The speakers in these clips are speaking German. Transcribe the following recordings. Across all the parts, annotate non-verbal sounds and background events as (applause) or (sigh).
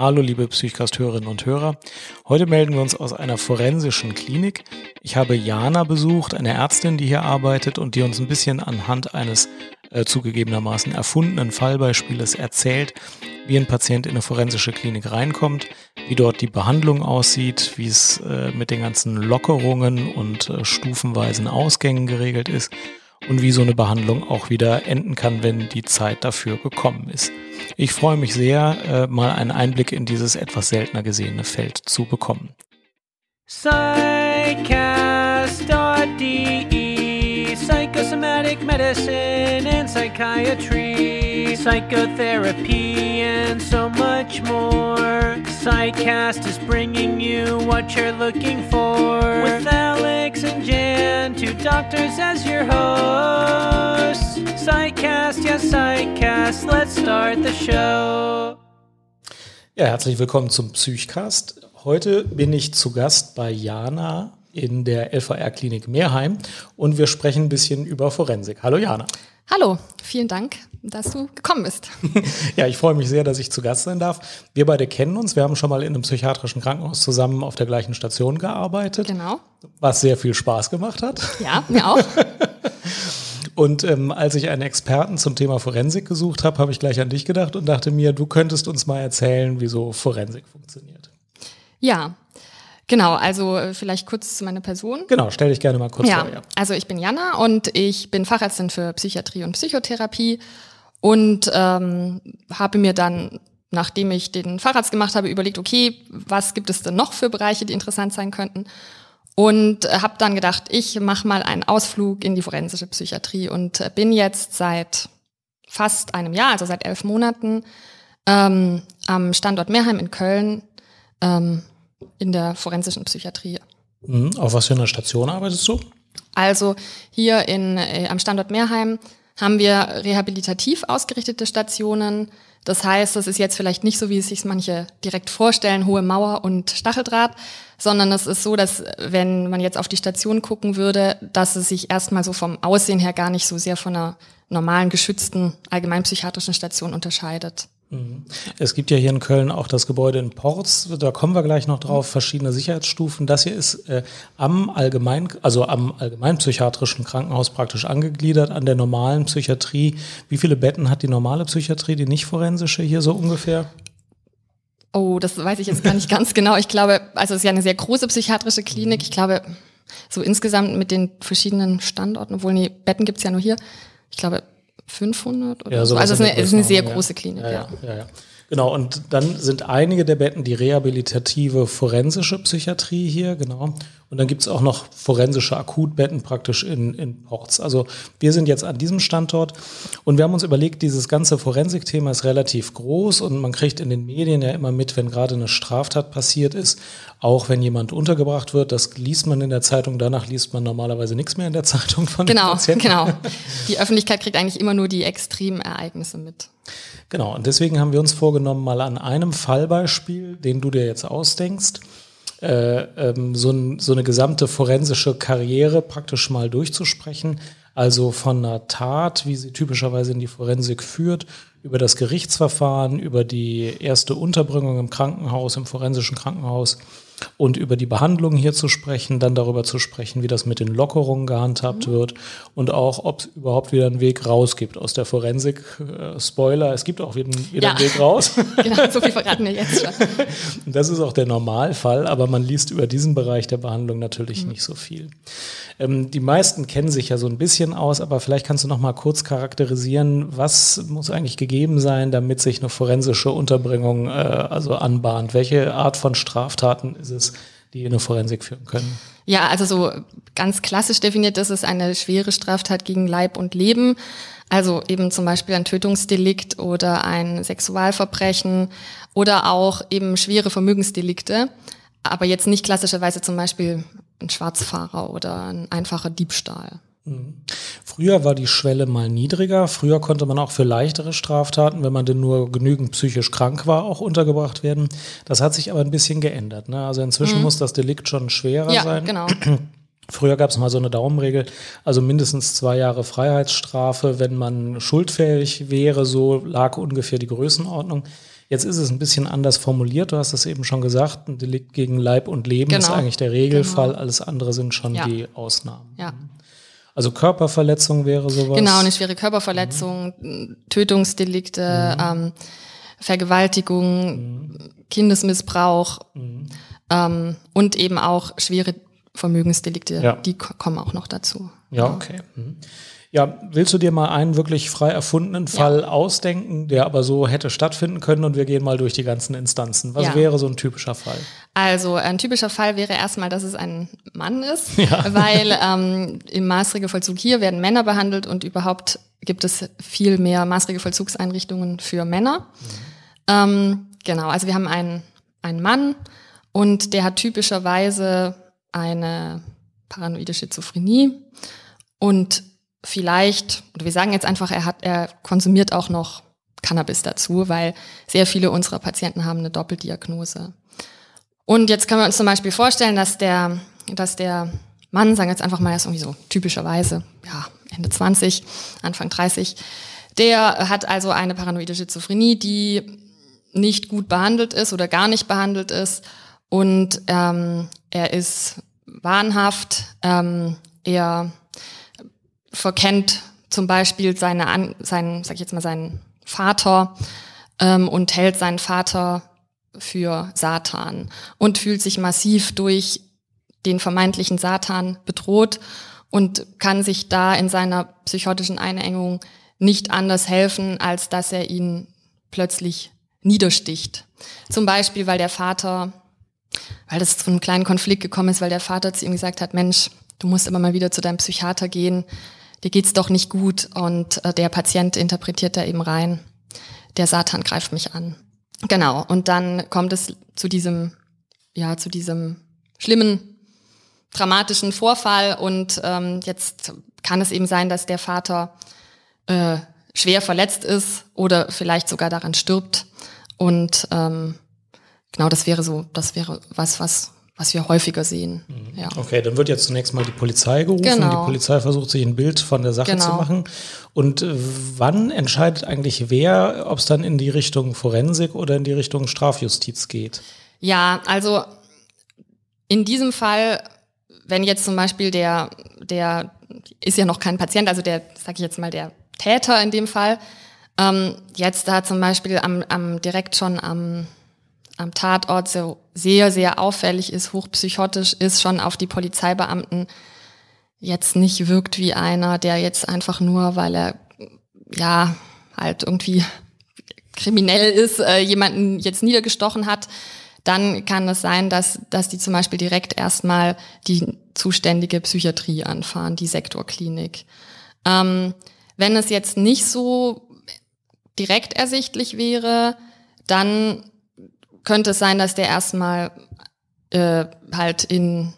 Hallo liebe Psychcast-Hörerinnen und Hörer. Heute melden wir uns aus einer forensischen Klinik. Ich habe Jana besucht, eine Ärztin, die hier arbeitet und die uns ein bisschen anhand eines äh, zugegebenermaßen erfundenen Fallbeispieles erzählt, wie ein Patient in eine forensische Klinik reinkommt, wie dort die Behandlung aussieht, wie es äh, mit den ganzen Lockerungen und äh, stufenweisen Ausgängen geregelt ist und wie so eine Behandlung auch wieder enden kann, wenn die Zeit dafür gekommen ist. Ich freue mich sehr, äh, mal einen Einblick in dieses etwas seltener gesehene Feld zu bekommen. Psychcast.de Psychosomatic Medicine and Psychiatry Psychotherapy and so much more Psychcast is bringing you what you're looking for With Alex and Jan, two doctors as your hosts Psychcast, yes Psychcast, let's start the show Ja, herzlich willkommen zum Psychcast. Heute bin ich zu Gast bei Jana in der LVR-Klinik Meerheim und wir sprechen ein bisschen über Forensik. Hallo Jana. Hallo, vielen Dank, dass du gekommen bist. (laughs) ja, ich freue mich sehr, dass ich zu Gast sein darf. Wir beide kennen uns. Wir haben schon mal in einem psychiatrischen Krankenhaus zusammen auf der gleichen Station gearbeitet. Genau. Was sehr viel Spaß gemacht hat. Ja, mir auch. (laughs) Und ähm, als ich einen Experten zum Thema Forensik gesucht habe, habe ich gleich an dich gedacht und dachte mir, du könntest uns mal erzählen, wie so Forensik funktioniert. Ja, genau. Also äh, vielleicht kurz zu meiner Person. Genau, stell dich gerne mal kurz ja, vor. Ja. also ich bin Jana und ich bin Fachärztin für Psychiatrie und Psychotherapie und ähm, habe mir dann, nachdem ich den Facharzt gemacht habe, überlegt, okay, was gibt es denn noch für Bereiche, die interessant sein könnten? Und äh, habe dann gedacht, ich mache mal einen Ausflug in die forensische Psychiatrie und äh, bin jetzt seit fast einem Jahr, also seit elf Monaten, ähm, am Standort Meerheim in Köln ähm, in der forensischen Psychiatrie. Mhm. Auf was für einer Station arbeitest du? Also hier in, äh, am Standort Meerheim haben wir rehabilitativ ausgerichtete Stationen. Das heißt, das ist jetzt vielleicht nicht so, wie es sich manche direkt vorstellen, hohe Mauer und Stacheldraht, sondern es ist so, dass wenn man jetzt auf die Station gucken würde, dass es sich erstmal so vom Aussehen her gar nicht so sehr von einer normalen geschützten allgemeinpsychiatrischen Station unterscheidet. Mhm. Es gibt ja hier in Köln auch das Gebäude in Porz, da kommen wir gleich noch drauf, verschiedene Sicherheitsstufen. Das hier ist äh, am allgemein, also am allgemeinpsychiatrischen Krankenhaus praktisch angegliedert, an der normalen Psychiatrie. Wie viele Betten hat die normale Psychiatrie, die nicht forensische hier so ungefähr? Oh, das weiß ich jetzt gar nicht (laughs) ganz genau. Ich glaube, also es ist ja eine sehr große psychiatrische Klinik. Ich glaube, so insgesamt mit den verschiedenen Standorten, obwohl nee, Betten gibt's ja nur hier. Ich glaube, 500 oder Ja, so. Also es ist eine, ist eine sehr Größenordnung, große Klinik, ja. ja. Ja, ja, ja. Genau, und dann sind einige der Betten die rehabilitative forensische Psychiatrie hier, genau. Und dann gibt's auch noch forensische Akutbetten praktisch in, in Porz. Also wir sind jetzt an diesem Standort und wir haben uns überlegt, dieses ganze Forensikthema ist relativ groß und man kriegt in den Medien ja immer mit, wenn gerade eine Straftat passiert ist, auch wenn jemand untergebracht wird, das liest man in der Zeitung, danach liest man normalerweise nichts mehr in der Zeitung von den Genau, genau. (laughs) Die Öffentlichkeit kriegt eigentlich immer nur die extremen Ereignisse mit. Genau, und deswegen haben wir uns vorgenommen, mal an einem Fallbeispiel, den du dir jetzt ausdenkst, äh, ähm, so, ein, so eine gesamte forensische Karriere praktisch mal durchzusprechen. Also von einer Tat, wie sie typischerweise in die Forensik führt, über das Gerichtsverfahren, über die erste Unterbringung im Krankenhaus, im forensischen Krankenhaus und über die Behandlung hier zu sprechen, dann darüber zu sprechen, wie das mit den Lockerungen gehandhabt wird und auch, ob es überhaupt wieder einen Weg raus gibt aus der Forensik. Äh, Spoiler, es gibt auch wieder, wieder Ja. einen Weg raus. (laughs) Genau, so viel verraten wir jetzt schon. (laughs) Das ist auch der Normalfall, aber man liest über diesen Bereich der Behandlung natürlich nicht so viel. Ähm, die meisten kennen sich ja so ein bisschen aus, aber vielleicht kannst du noch mal kurz charakterisieren, was muss eigentlich gegeben sein, damit sich eine forensische Unterbringung äh, also anbahnt? Welche Art von Straftaten es, die in eine Forensik führen können? Ja, also so ganz klassisch definiert, ist eine schwere Straftat gegen Leib und Leben. Also eben zum Beispiel ein Tötungsdelikt oder ein Sexualverbrechen oder auch eben schwere Vermögensdelikte. Aber jetzt nicht klassischerweise zum Beispiel ein Schwarzfahrer oder ein einfacher Diebstahl. Früher war die Schwelle mal niedriger. Früher konnte man auch für leichtere Straftaten, wenn man denn nur genügend psychisch krank war, auch untergebracht werden. Das hat sich aber ein bisschen geändert. Ne? Also inzwischen muss das Delikt schon schwerer Ja, sein. genau. (clears throat) Früher gab es mal so eine Daumenregel, also mindestens zwei Jahre Freiheitsstrafe, wenn man schuldfähig wäre, so lag ungefähr die Größenordnung. Jetzt ist es ein bisschen anders formuliert. Du hast es eben schon gesagt, ein Delikt gegen Leib und Leben ist Genau. eigentlich der Regelfall, Genau. alles andere sind schon Ja. die Ausnahmen. Ja. Also Körperverletzung wäre sowas. Genau, eine schwere Körperverletzung, Tötungsdelikte, ähm, Vergewaltigung, Kindesmissbrauch ähm, und eben auch schwere Vermögensdelikte, Ja. die ko- kommen auch noch dazu. Ja, okay. Mhm. Ja, willst du dir mal einen wirklich frei erfundenen Fall ausdenken, der aber so hätte stattfinden können und wir gehen mal durch die ganzen Instanzen. Was Ja. wäre so ein typischer Fall? Also ein typischer Fall wäre erstmal, dass es ein Mann ist, (laughs) weil ähm, im Maßregelvollzug hier werden Männer behandelt und überhaupt gibt es viel mehr Maßregelvollzugseinrichtungen für Männer. Ähm, genau, also wir haben einen, einen Mann und der hat typischerweise eine paranoide Schizophrenie und vielleicht, oder wir sagen jetzt einfach, er hat, er konsumiert auch noch Cannabis dazu, weil sehr viele unserer Patienten haben eine Doppeldiagnose. Und jetzt können wir uns zum Beispiel vorstellen, dass der, dass der Mann, sagen wir jetzt einfach mal, ist irgendwie so typischerweise, ja, Ende 20, Anfang 30, der hat also eine paranoide Schizophrenie, die nicht gut behandelt ist oder gar nicht behandelt ist. Und ähm, er ist wahnhaft, ähm, er verkennt zum Beispiel seine, An seinen, sag ich jetzt mal, seinen Vater ähm, und hält seinen Vater für Satan und fühlt sich massiv durch den vermeintlichen Satan bedroht und kann sich da in seiner psychotischen Einengung nicht anders helfen, als dass er ihn plötzlich niedersticht. Zum Beispiel, weil der Vater, weil das zu einem kleinen Konflikt gekommen ist, weil der Vater zu ihm gesagt hat, Mensch, du musst immer mal wieder zu deinem Psychiater gehen, dir geht's doch nicht gut. Und äh, der Patient interpretiert da eben rein, der Satan greift mich an. Genau, und dann kommt es zu diesem, ja, zu diesem schlimmen, dramatischen Vorfall. Und ähm, jetzt kann es eben sein, dass der Vater äh, schwer verletzt ist oder vielleicht sogar daran stirbt. Und ähm, genau, das wäre so, das wäre was, was, was wir häufiger sehen. Ja. Okay, dann wird jetzt zunächst mal die Polizei gerufen. Genau. Die Polizei versucht sich ein Bild von der Sache Genau. zu machen. Und äh, wann entscheidet eigentlich wer, ob es dann in die Richtung Forensik oder in die Richtung Strafjustiz geht? Ja, also in diesem Fall, wenn jetzt zum Beispiel der, der ist ja noch kein Patient, also der, sag ich jetzt mal, der Täter in dem Fall, ähm, jetzt da zum Beispiel am, am direkt schon am, am Tatort so sehr, sehr auffällig ist, hochpsychotisch ist, schon auf die Polizeibeamten jetzt nicht wirkt wie einer, der jetzt einfach nur, weil er ja halt irgendwie kriminell ist, äh, jemanden jetzt niedergestochen hat, dann kann es sein, dass, dass die zum Beispiel direkt erstmal die zuständige Psychiatrie anfahren, die Sektorklinik. Ähm, wenn es jetzt nicht so direkt ersichtlich wäre, dann könnte es sein, dass der erstmal äh, halt in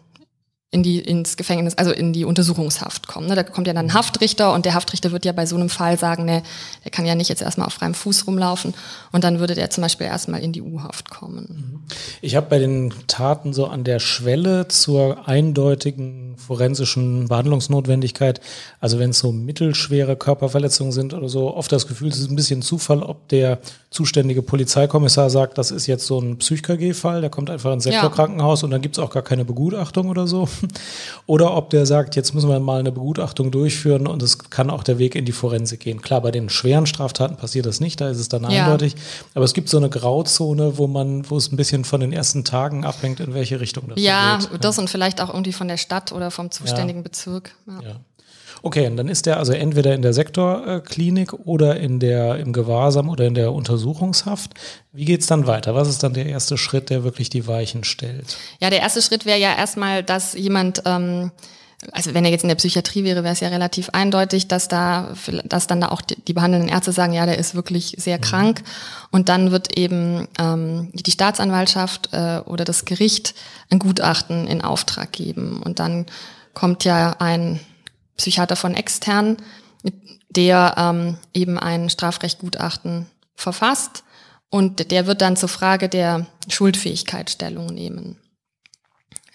in die, ins Gefängnis, also in die Untersuchungshaft kommen. Ne? Da kommt ja dann ein Haftrichter und der Haftrichter wird ja bei so einem Fall sagen, ne, der kann ja nicht jetzt erstmal auf freiem Fuß rumlaufen und dann würde der zum Beispiel erstmal in die U-Haft kommen. Ich habe bei den Taten so an der Schwelle zur eindeutigen forensischen Behandlungsnotwendigkeit, also wenn es so mittelschwere Körperverletzungen sind oder so, oft das Gefühl, es ist ein bisschen Zufall, ob der zuständige Polizeikommissar sagt, das ist jetzt so ein Psych-KG-Fall, der kommt einfach ins Ja. Sektorkrankenhaus und dann gibt's auch gar keine Begutachtung oder so. Oder ob der sagt, jetzt müssen wir mal eine Begutachtung durchführen und es kann auch der Weg in die Forensik gehen. Klar, bei den schweren Straftaten passiert das nicht, da ist es dann Ja. eindeutig. Aber es gibt so eine Grauzone, wo man, wo es ein bisschen von den ersten Tagen abhängt, in welche Richtung das Ja, geht. das und vielleicht auch irgendwie von der Stadt oder vom zuständigen Bezirk. Ja. Okay, und dann ist der also entweder in der Sektorklinik oder in der, im Gewahrsam oder in der Untersuchungshaft. Wie geht's dann weiter? Was ist dann der erste Schritt, der wirklich die Weichen stellt? Ja, der erste Schritt wäre ja erstmal, dass jemand, ähm, also wenn er jetzt in der Psychiatrie wäre, wäre es ja relativ eindeutig, dass da, dass dann da auch die, die behandelnden Ärzte sagen, ja, der ist wirklich sehr krank. Und dann wird eben ähm, die Staatsanwaltschaft äh, oder das Gericht ein Gutachten in Auftrag geben. Und dann kommt ja ein Psychiater von extern, der ähm, eben ein Strafrechtgutachten verfasst. Und der wird dann zur Frage der Schuldfähigkeit Stellung nehmen.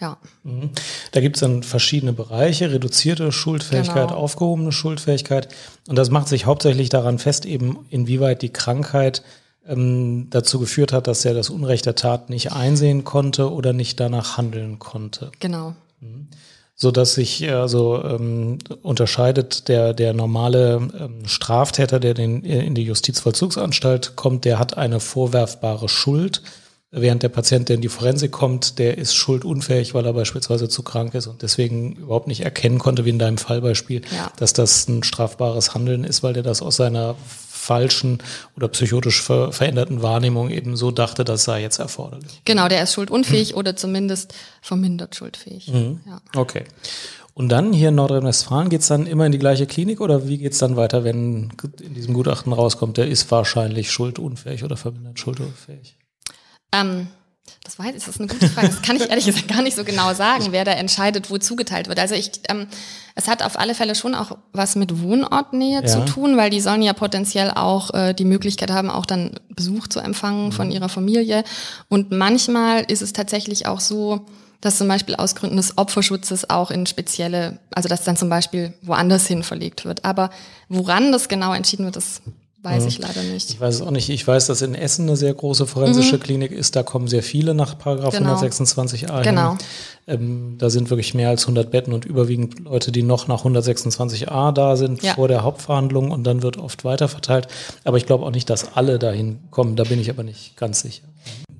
Ja, Mhm. Da gibt's dann verschiedene Bereiche, reduzierte Schuldfähigkeit, Genau. aufgehobene Schuldfähigkeit. Und das macht sich hauptsächlich daran fest, eben inwieweit die Krankheit ähm, dazu geführt hat, dass er das Unrecht der Tat nicht einsehen konnte oder nicht danach handeln konnte. Genau. So dass sich also ähm, unterscheidet der der normale ähm, Straftäter, der den, in die Justizvollzugsanstalt kommt, der hat eine vorwerfbare Schuld, während der Patient, der in die Forensik kommt, der ist schuldunfähig, weil er beispielsweise zu krank ist und deswegen überhaupt nicht erkennen konnte, wie in deinem Fallbeispiel, Ja. dass das ein strafbares Handeln ist, weil der das aus seiner falschen oder psychotisch ver veränderten Wahrnehmung eben so dachte, das sei jetzt erforderlich. Genau, der ist schuldunfähig oder zumindest vermindert schuldfähig. Ja. Okay. Und dann hier in Nordrhein-Westfalen geht's dann immer in die gleiche Klinik oder wie geht's dann weiter, wenn in diesem Gutachten rauskommt, der ist wahrscheinlich schuldunfähig oder vermindert schuldunfähig? Ähm, das weiß ich, das ist eine gute Frage. Das kann ich (laughs) ehrlich gesagt gar nicht so genau sagen, wer da entscheidet, wo zugeteilt wird. Also ich, ähm, es hat auf alle Fälle schon auch was mit Wohnortnähe Ja. zu tun, weil die sollen ja potenziell auch äh, die Möglichkeit haben, auch dann Besuch zu empfangen von ihrer Familie. Und manchmal ist es tatsächlich auch so, dass zum Beispiel aus Gründen des Opferschutzes auch in spezielle, also dass dann zum Beispiel woanders hin verlegt wird. Aber woran das genau entschieden wird, das weiß ich leider nicht. Ich weiß es auch nicht. Ich weiß, dass in Essen eine sehr große forensische Klinik ist. Da kommen sehr viele nach Paragraph Mhm. Genau. 126a Genau. hin. Ähm, da sind wirklich mehr als 100 Betten und überwiegend Leute, die noch nach 126a da sind Ja. vor der Hauptverhandlung und dann wird oft weiter verteilt. Aber ich glaube auch nicht, dass alle dahin kommen. Da bin ich aber nicht ganz sicher.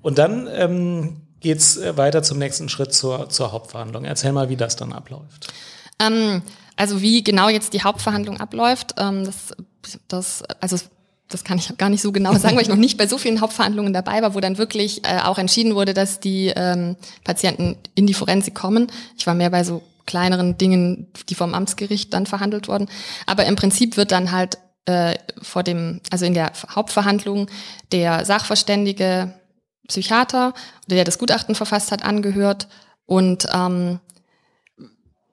Und dann ähm, geht's äh, weiter zum nächsten Schritt zur, zur Hauptverhandlung. Erzähl mal, wie das dann abläuft. Ähm, also wie genau jetzt die Hauptverhandlung abläuft, ähm, das, das, also das kann ich gar nicht so genau sagen, weil ich noch nicht bei so vielen Hauptverhandlungen dabei war, wo dann wirklich äh, auch entschieden wurde, dass die ähm, Patienten in die Forensik kommen. Ich war mehr bei so kleineren Dingen, die vom Amtsgericht dann verhandelt wurden. Aber im Prinzip wird dann halt äh, vor dem, also in der Hauptverhandlung der Sachverständige Psychiater, der das Gutachten verfasst hat, angehört und ähm,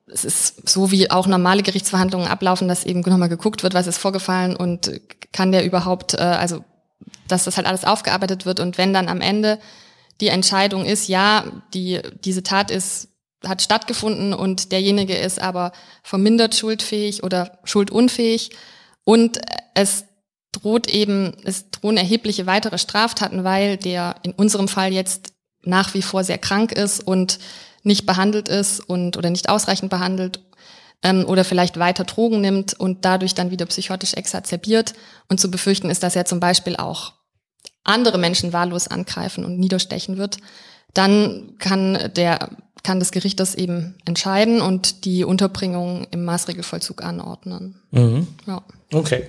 es ist so, wie auch normale Gerichtsverhandlungen ablaufen, dass eben nochmal geguckt wird, was ist vorgefallen und kann der überhaupt, äh, also dass das halt alles aufgearbeitet wird. Und wenn dann am Ende die Entscheidung ist, ja, die, diese Tat ist, hat stattgefunden und derjenige ist aber vermindert schuldfähig oder schuldunfähig und es droht eben, es drohen erhebliche weitere Straftaten, weil der in unserem Fall jetzt nach wie vor sehr krank ist und nicht behandelt ist und oder nicht ausreichend behandelt ähm, oder vielleicht weiter Drogen nimmt und dadurch dann wieder psychotisch exacerbiert. Und zu befürchten ist, dass er zum Beispiel auch andere Menschen wahllos angreifen und niederstechen wird. Dann kann der kann das Gericht das eben entscheiden und die Unterbringung im Maßregelvollzug anordnen. Ja. Okay,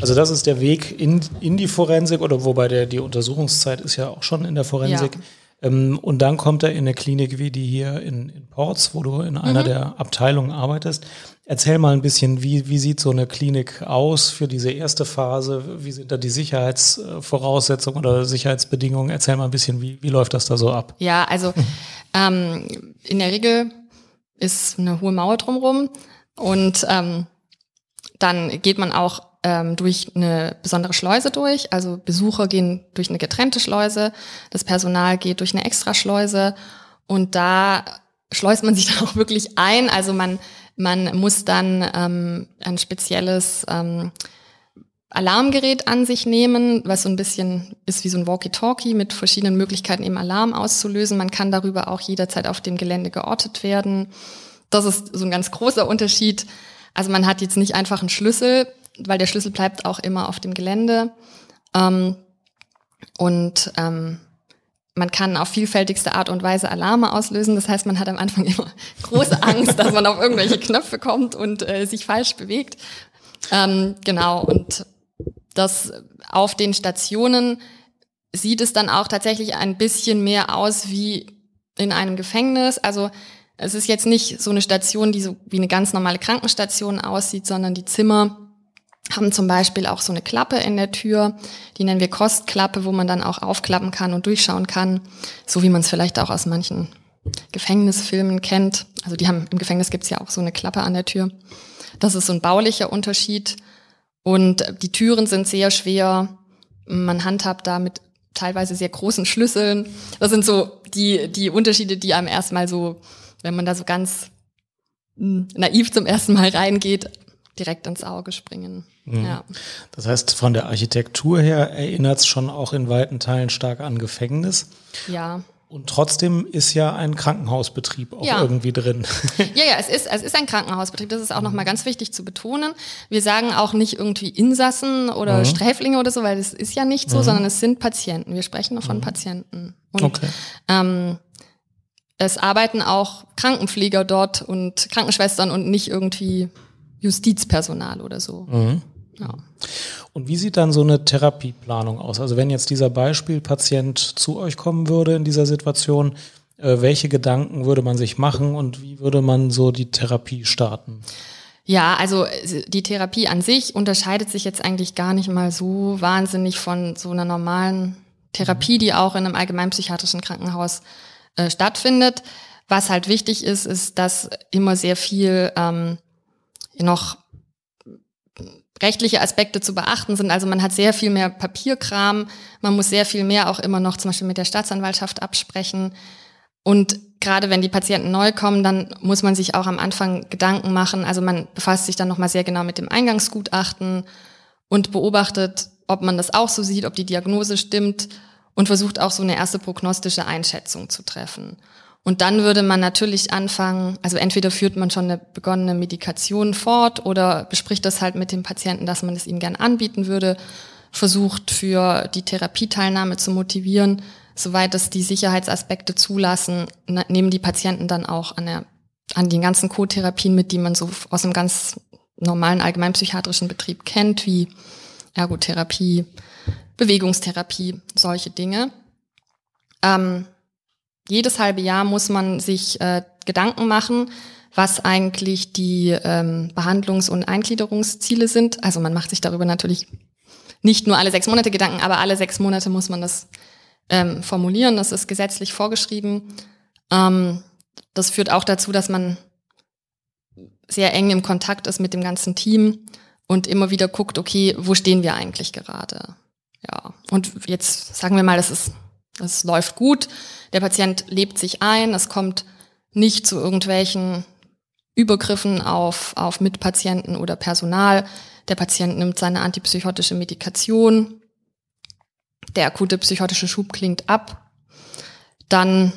also das ist der Weg in, in die Forensik oder wobei der, die Untersuchungszeit ist ja auch schon in der Forensik. Ähm, und dann kommt er in eine Klinik wie die hier in, in Ports, wo du in einer der Abteilungen arbeitest. Erzähl mal ein bisschen, wie, wie sieht so eine Klinik aus für diese erste Phase? Wie sind da die Sicherheitsvoraussetzungen oder Sicherheitsbedingungen? Erzähl mal ein bisschen, wie, wie läuft das da so ab? Ja, also (laughs) ähm, in der Regel ist eine hohe Mauer drumherum und ähm, dann geht man auch ähm, durch eine besondere Schleuse durch. Also Besucher gehen durch eine getrennte Schleuse, das Personal geht durch eine Extraschleuse und da schleust man (laughs) sich dann auch wirklich ein. Also man, man muss dann ähm, ein spezielles ähm, Alarmgerät an sich nehmen, was so ein bisschen ist wie so ein Walkie-Talkie mit verschiedenen Möglichkeiten, eben Alarm auszulösen. Man kann darüber auch jederzeit auf dem Gelände geortet werden. Das ist so ein ganz großer Unterschied. Also man hat jetzt nicht einfach einen Schlüssel, weil der Schlüssel bleibt auch immer auf dem Gelände. Ähm, und ähm, man kann auf vielfältigste Art und Weise Alarme auslösen. Das heißt, man hat am Anfang (laughs) immer große Angst, dass man auf irgendwelche Knöpfe kommt und äh, sich falsch bewegt. Ähm, genau, und das auf den Stationen sieht es dann auch tatsächlich ein bisschen mehr aus wie in einem Gefängnis. Also es ist jetzt nicht so eine Station, die so wie eine ganz normale Krankenstation aussieht, sondern die Zimmer haben zum Beispiel auch so eine Klappe in der Tür, die nennen wir Kostklappe, wo man dann auch aufklappen kann und durchschauen kann, so wie man es vielleicht auch aus manchen Gefängnisfilmen kennt. Also die haben im Gefängnis gibt's ja auch so eine Klappe an der Tür. Das ist so ein baulicher Unterschied. Und die Türen sind sehr schwer. Man handhabt da mit teilweise sehr großen Schlüsseln. Das sind so die, die Unterschiede, die einem erstmal so, wenn man da so ganz mh, naiv zum ersten Mal reingeht, direkt ins Auge springen. Mhm. Ja. Das heißt, von der Architektur her erinnert es schon auch in weiten Teilen stark an Gefängnis. Ja. Und trotzdem ist ja ein Krankenhausbetrieb auch ja. irgendwie drin. (laughs) Ja, ja, es ist, es ist ein Krankenhausbetrieb. Das ist auch nochmal ganz wichtig zu betonen. Wir sagen auch nicht irgendwie Insassen oder mhm. Sträflinge oder so, weil das ist ja nicht so, mhm. sondern es sind Patienten. Wir sprechen noch von mhm. Patienten. Und okay. ähm, es arbeiten auch Krankenpfleger dort und Krankenschwestern und nicht irgendwie Justizpersonal oder so. Mhm. Ja. Und wie sieht dann so eine Therapieplanung aus? Also wenn jetzt dieser Beispielpatient zu euch kommen würde in dieser Situation, äh, welche Gedanken würde man sich machen und wie würde man so die Therapie starten? Ja, also die Therapie an sich unterscheidet sich jetzt eigentlich gar nicht mal so wahnsinnig von so einer normalen Therapie, die auch in einem allgemeinpsychiatrischen Krankenhaus äh, stattfindet. Was halt wichtig ist, ist, dass immer sehr viel ähm, noch rechtliche Aspekte zu beachten sind. Also man hat sehr viel mehr Papierkram, man muss sehr viel mehr auch immer noch zum Beispiel mit der Staatsanwaltschaft absprechen. Und gerade wenn die Patienten neu kommen, dann muss man sich auch am Anfang Gedanken machen. Also man befasst sich dann nochmal sehr genau mit dem Eingangsgutachten und beobachtet, ob man das auch so sieht, ob die Diagnose stimmt und versucht auch so eine erste prognostische Einschätzung zu treffen. Und dann würde man natürlich anfangen, also entweder führt man schon eine begonnene Medikation fort oder bespricht das halt mit dem Patienten, dass man es ihm gern anbieten würde, versucht für die Therapieteilnahme zu motivieren, soweit es die Sicherheitsaspekte zulassen, nehmen die Patienten dann auch an, der, an den ganzen Co-Therapien mit, die man so aus einem ganz normalen allgemeinpsychiatrischen Betrieb kennt, wie Ergotherapie, Bewegungstherapie, solche Dinge. Ähm, jedes halbe Jahr muss man sich äh, Gedanken machen, was eigentlich die ähm, Behandlungs- und Eingliederungsziele sind. Also man macht sich darüber natürlich nicht nur alle sechs Monate Gedanken, aber alle sechs Monate muss man das ähm, formulieren. Das ist gesetzlich vorgeschrieben. Ähm, das führt auch dazu, dass man sehr eng im Kontakt ist mit dem ganzen Team und immer wieder guckt, okay, wo stehen wir eigentlich gerade? Ja, und jetzt sagen wir mal, das ist, das läuft gut der Patient lebt sich ein, es kommt nicht zu irgendwelchen Übergriffen auf, auf Mitpatienten oder Personal. Der Patient nimmt seine antipsychotische Medikation. Der akute psychotische Schub klingt ab. Dann,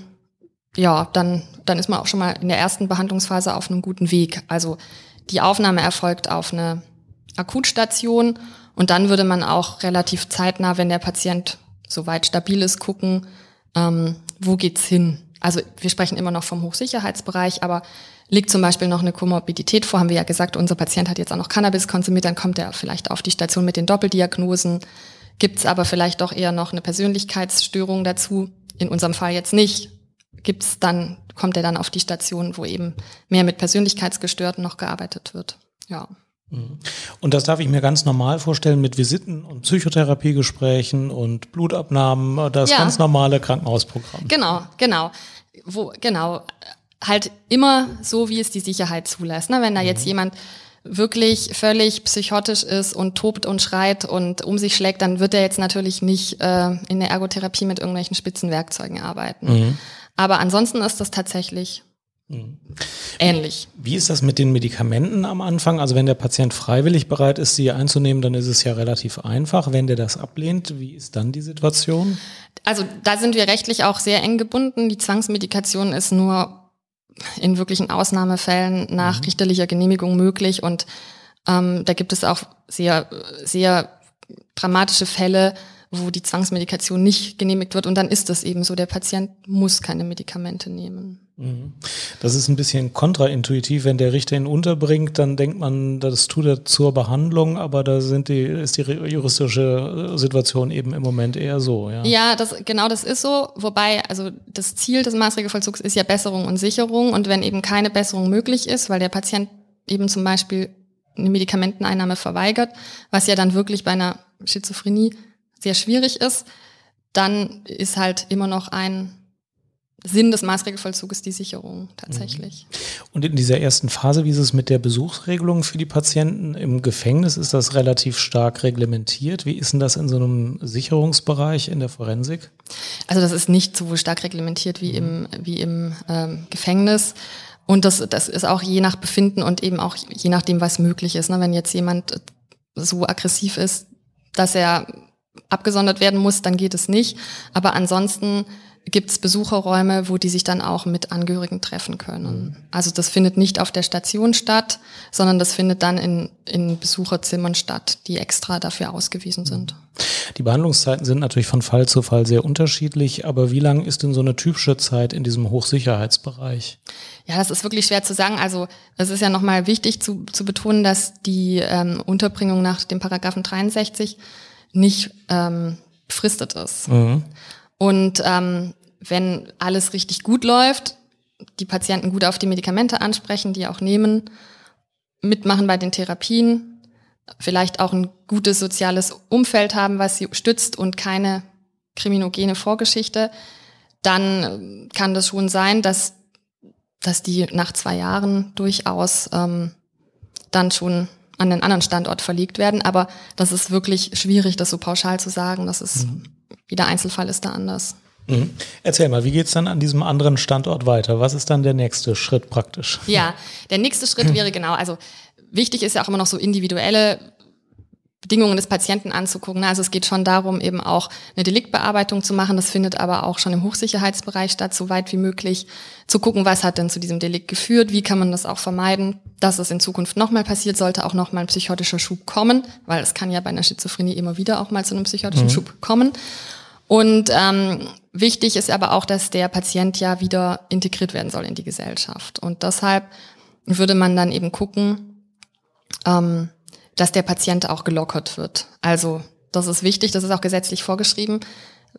ja, dann, dann ist man auch schon mal in der ersten Behandlungsphase auf einem guten Weg. Also die Aufnahme erfolgt auf eine Akutstation und dann würde man auch relativ zeitnah, wenn der Patient soweit stabil ist, gucken, ähm, wo geht's hin? Also wir sprechen immer noch vom Hochsicherheitsbereich, aber liegt zum Beispiel noch eine Komorbidität vor, haben wir ja gesagt, unser Patient hat jetzt auch noch Cannabis konsumiert, dann kommt er vielleicht auf die Station mit den Doppeldiagnosen. Gibt's aber vielleicht doch eher noch eine Persönlichkeitsstörung dazu? In unserem Fall jetzt nicht. Gibt's dann, kommt er dann auf die Station, wo eben mehr mit Persönlichkeitsgestörten noch gearbeitet wird. Ja. Und das darf ich mir ganz normal vorstellen mit Visiten und Psychotherapiegesprächen und Blutabnahmen, das ja. ganz normale Krankenhausprogramm. Genau, genau. Wo, genau. Halt immer so, wie es die Sicherheit zulässt. Ne? Wenn da jetzt mhm. jemand wirklich völlig psychotisch ist und tobt und schreit und um sich schlägt, dann wird er jetzt natürlich nicht äh, in der Ergotherapie mit irgendwelchen Spitzenwerkzeugen arbeiten. Mhm. Aber ansonsten ist das tatsächlich Ähnlich. Wie ist das mit den Medikamenten am Anfang? Also wenn der Patient freiwillig bereit ist, sie einzunehmen, dann ist es ja relativ einfach. Wenn der das ablehnt, wie ist dann die Situation? Also da sind wir rechtlich auch sehr eng gebunden. Die Zwangsmedikation ist nur in wirklichen Ausnahmefällen nach mhm. richterlicher Genehmigung möglich und ähm, da gibt es auch sehr, sehr dramatische Fälle, wo die Zwangsmedikation nicht genehmigt wird und dann ist das eben so. Der Patient muss keine Medikamente nehmen. Mhm. Das ist ein bisschen kontraintuitiv, wenn der Richter ihn unterbringt, dann denkt man, das tut er zur Behandlung, aber da sind die, ist die juristische Situation eben im Moment eher so. Ja, ja das, genau das ist so. Wobei, also das Ziel des Maßregelvollzugs ist ja Besserung und Sicherung und wenn eben keine Besserung möglich ist, weil der Patient eben zum Beispiel eine Medikamenteneinnahme verweigert, was ja dann wirklich bei einer Schizophrenie sehr schwierig ist, dann ist halt immer noch ein Sinn des Maßregelvollzuges die Sicherung tatsächlich. Mhm. Und in dieser ersten Phase, wie ist es mit der Besuchsregelung für die Patienten im Gefängnis? Ist das relativ stark reglementiert? Wie ist denn das in so einem Sicherungsbereich in der Forensik? Also das ist nicht so stark reglementiert wie im, wie im ähm, Gefängnis. Und das, das ist auch je nach Befinden und eben auch je nachdem, was möglich ist. Ne? Wenn jetzt jemand so aggressiv ist, dass er abgesondert werden muss, dann geht es nicht. Aber ansonsten gibt es Besucherräume, wo die sich dann auch mit Angehörigen treffen können. Mhm. Also das findet nicht auf der Station statt, sondern das findet dann in, in Besucherzimmern statt, die extra dafür ausgewiesen sind. Die Behandlungszeiten sind natürlich von Fall zu Fall sehr unterschiedlich, aber wie lang ist denn so eine typische Zeit in diesem Hochsicherheitsbereich? Ja, das ist wirklich schwer zu sagen. Also es ist ja nochmal wichtig zu, zu betonen, dass die ähm, Unterbringung nach dem Paragraphen 63 nicht ähm, befristet ist. Mhm. Und ähm, wenn alles richtig gut läuft, die Patienten gut auf die Medikamente ansprechen, die auch nehmen, mitmachen bei den Therapien, vielleicht auch ein gutes soziales Umfeld haben, was sie stützt und keine kriminogene Vorgeschichte, dann kann das schon sein, dass, dass die nach zwei Jahren durchaus ähm, dann schon an den anderen Standort verlegt werden. Aber das ist wirklich schwierig, das so pauschal zu sagen. Das ist mhm jeder Einzelfall ist da anders. Mhm. Erzähl mal, wie geht es dann an diesem anderen Standort weiter? Was ist dann der nächste Schritt praktisch? Ja, der nächste Schritt wäre genau, also wichtig ist ja auch immer noch so individuelle Bedingungen des Patienten anzugucken. Also es geht schon darum, eben auch eine Deliktbearbeitung zu machen. Das findet aber auch schon im Hochsicherheitsbereich statt, so weit wie möglich zu gucken, was hat denn zu diesem Delikt geführt, wie kann man das auch vermeiden, dass es in Zukunft nochmal passiert, sollte auch nochmal ein psychotischer Schub kommen, weil es kann ja bei einer Schizophrenie immer wieder auch mal zu einem psychotischen mhm. Schub kommen. Und ähm, wichtig ist aber auch, dass der Patient ja wieder integriert werden soll in die Gesellschaft. Und deshalb würde man dann eben gucken, ähm, dass der Patient auch gelockert wird. Also das ist wichtig, das ist auch gesetzlich vorgeschrieben,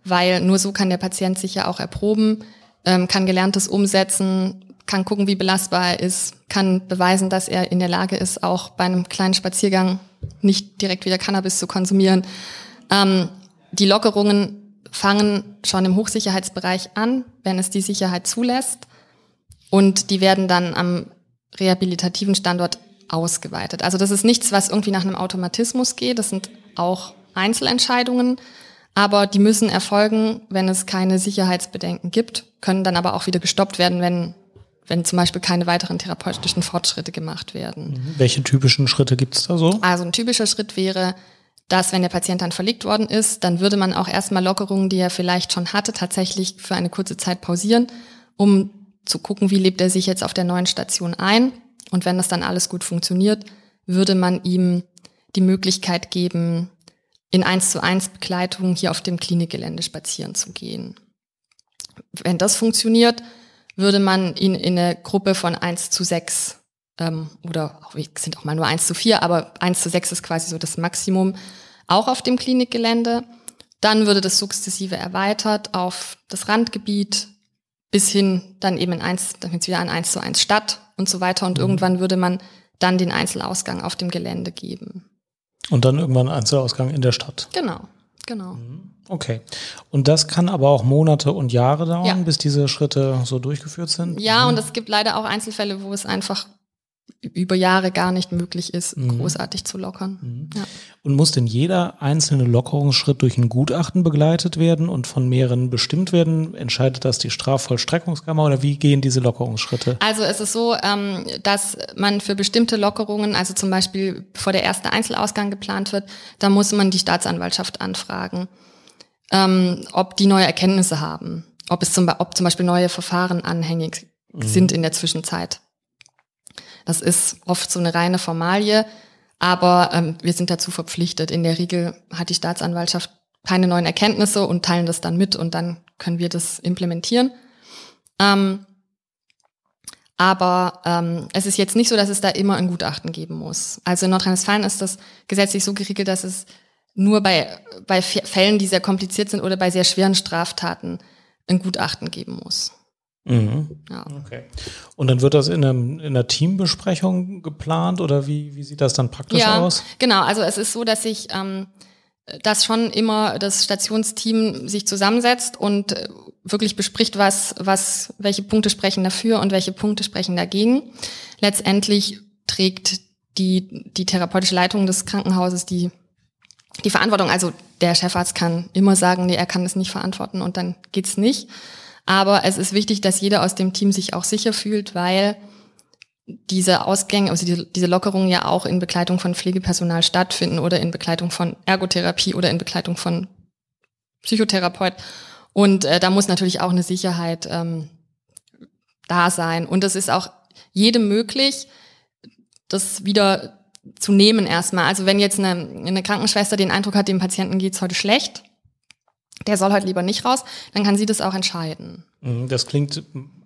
weil nur so kann der Patient sich ja auch erproben, ähm, kann Gelerntes umsetzen, kann gucken, wie belastbar er ist, kann beweisen, dass er in der Lage ist, auch bei einem kleinen Spaziergang nicht direkt wieder Cannabis zu konsumieren. Ähm, die Lockerungen fangen schon im Hochsicherheitsbereich an, wenn es die Sicherheit zulässt. Und die werden dann am rehabilitativen Standort ausgeweitet. Also das ist nichts, was irgendwie nach einem Automatismus geht. Das sind auch Einzelentscheidungen, aber die müssen erfolgen, wenn es keine Sicherheitsbedenken gibt, können dann aber auch wieder gestoppt werden, wenn wenn zum Beispiel keine weiteren therapeutischen Fortschritte gemacht werden. Mhm. Welche typischen Schritte gibt es da so? Also ein typischer Schritt wäre, dass wenn der Patient dann verlegt worden ist, dann würde man auch erstmal Lockerungen, die er vielleicht schon hatte, tatsächlich für eine kurze Zeit pausieren, um zu gucken, wie lebt er sich jetzt auf der neuen Station ein und wenn das dann alles gut funktioniert, würde man ihm die Möglichkeit geben, in eins zu eins Begleitung hier auf dem Klinikgelände spazieren zu gehen. Wenn das funktioniert, würde man ihn in eine Gruppe von eins zu sechs ähm, oder auch, sind auch mal nur eins zu vier, aber eins zu sechs ist quasi so das Maximum, auch auf dem Klinikgelände. Dann würde das sukzessive erweitert auf das Randgebiet bis hin dann eben in eins, dann wieder an eins zu eins Stadt und so weiter. Und mhm. irgendwann würde man dann den Einzelausgang auf dem Gelände geben. Und dann irgendwann Einzelausgang in der Stadt. Genau, genau. Mhm. Okay. Und das kann aber auch Monate und Jahre dauern, ja. bis diese Schritte so durchgeführt sind? Ja, mhm. und es gibt leider auch Einzelfälle, wo es einfach über Jahre gar nicht möglich ist, mhm. großartig zu lockern. Mhm. Ja. Und muss denn jeder einzelne Lockerungsschritt durch ein Gutachten begleitet werden und von mehreren bestimmt werden? Entscheidet das die Strafvollstreckungskammer oder wie gehen diese Lockerungsschritte? Also es ist so, ähm, dass man für bestimmte Lockerungen, also zum Beispiel bevor der erste Einzelausgang geplant wird, da muss man die Staatsanwaltschaft anfragen, ähm, ob die neue Erkenntnisse haben, ob es zum, ob zum Beispiel neue Verfahren anhängig mhm. sind in der Zwischenzeit. Das ist oft so eine reine Formalie, aber ähm, wir sind dazu verpflichtet. In der Regel hat die Staatsanwaltschaft keine neuen Erkenntnisse und teilen das dann mit und dann können wir das implementieren. Ähm, aber ähm, es ist jetzt nicht so, dass es da immer ein Gutachten geben muss. Also in Nordrhein-Westfalen ist das gesetzlich so geregelt, dass es nur bei, bei Fällen, die sehr kompliziert sind oder bei sehr schweren Straftaten ein Gutachten geben muss. Mhm. Ja. Okay. Und dann wird das in, einem, in einer Teambesprechung geplant oder wie, wie sieht das dann praktisch ja, aus? Genau, also es ist so, dass ich ähm, dass schon immer das Stationsteam sich zusammensetzt und äh, wirklich bespricht, was, was, welche Punkte sprechen dafür und welche Punkte sprechen dagegen. Letztendlich trägt die, die therapeutische Leitung des Krankenhauses die, die Verantwortung. Also der Chefarzt kann immer sagen, nee, er kann es nicht verantworten und dann geht's nicht. Aber es ist wichtig, dass jeder aus dem Team sich auch sicher fühlt, weil diese Ausgänge, also diese, diese Lockerungen ja auch in Begleitung von Pflegepersonal stattfinden oder in Begleitung von Ergotherapie oder in Begleitung von Psychotherapeut. Und äh, da muss natürlich auch eine Sicherheit ähm, da sein. Und es ist auch jedem möglich, das wieder zu nehmen erstmal. Also wenn jetzt eine, eine Krankenschwester den Eindruck hat, dem Patienten geht's heute schlecht, der soll halt lieber nicht raus, dann kann sie das auch entscheiden. Mhm, das klingt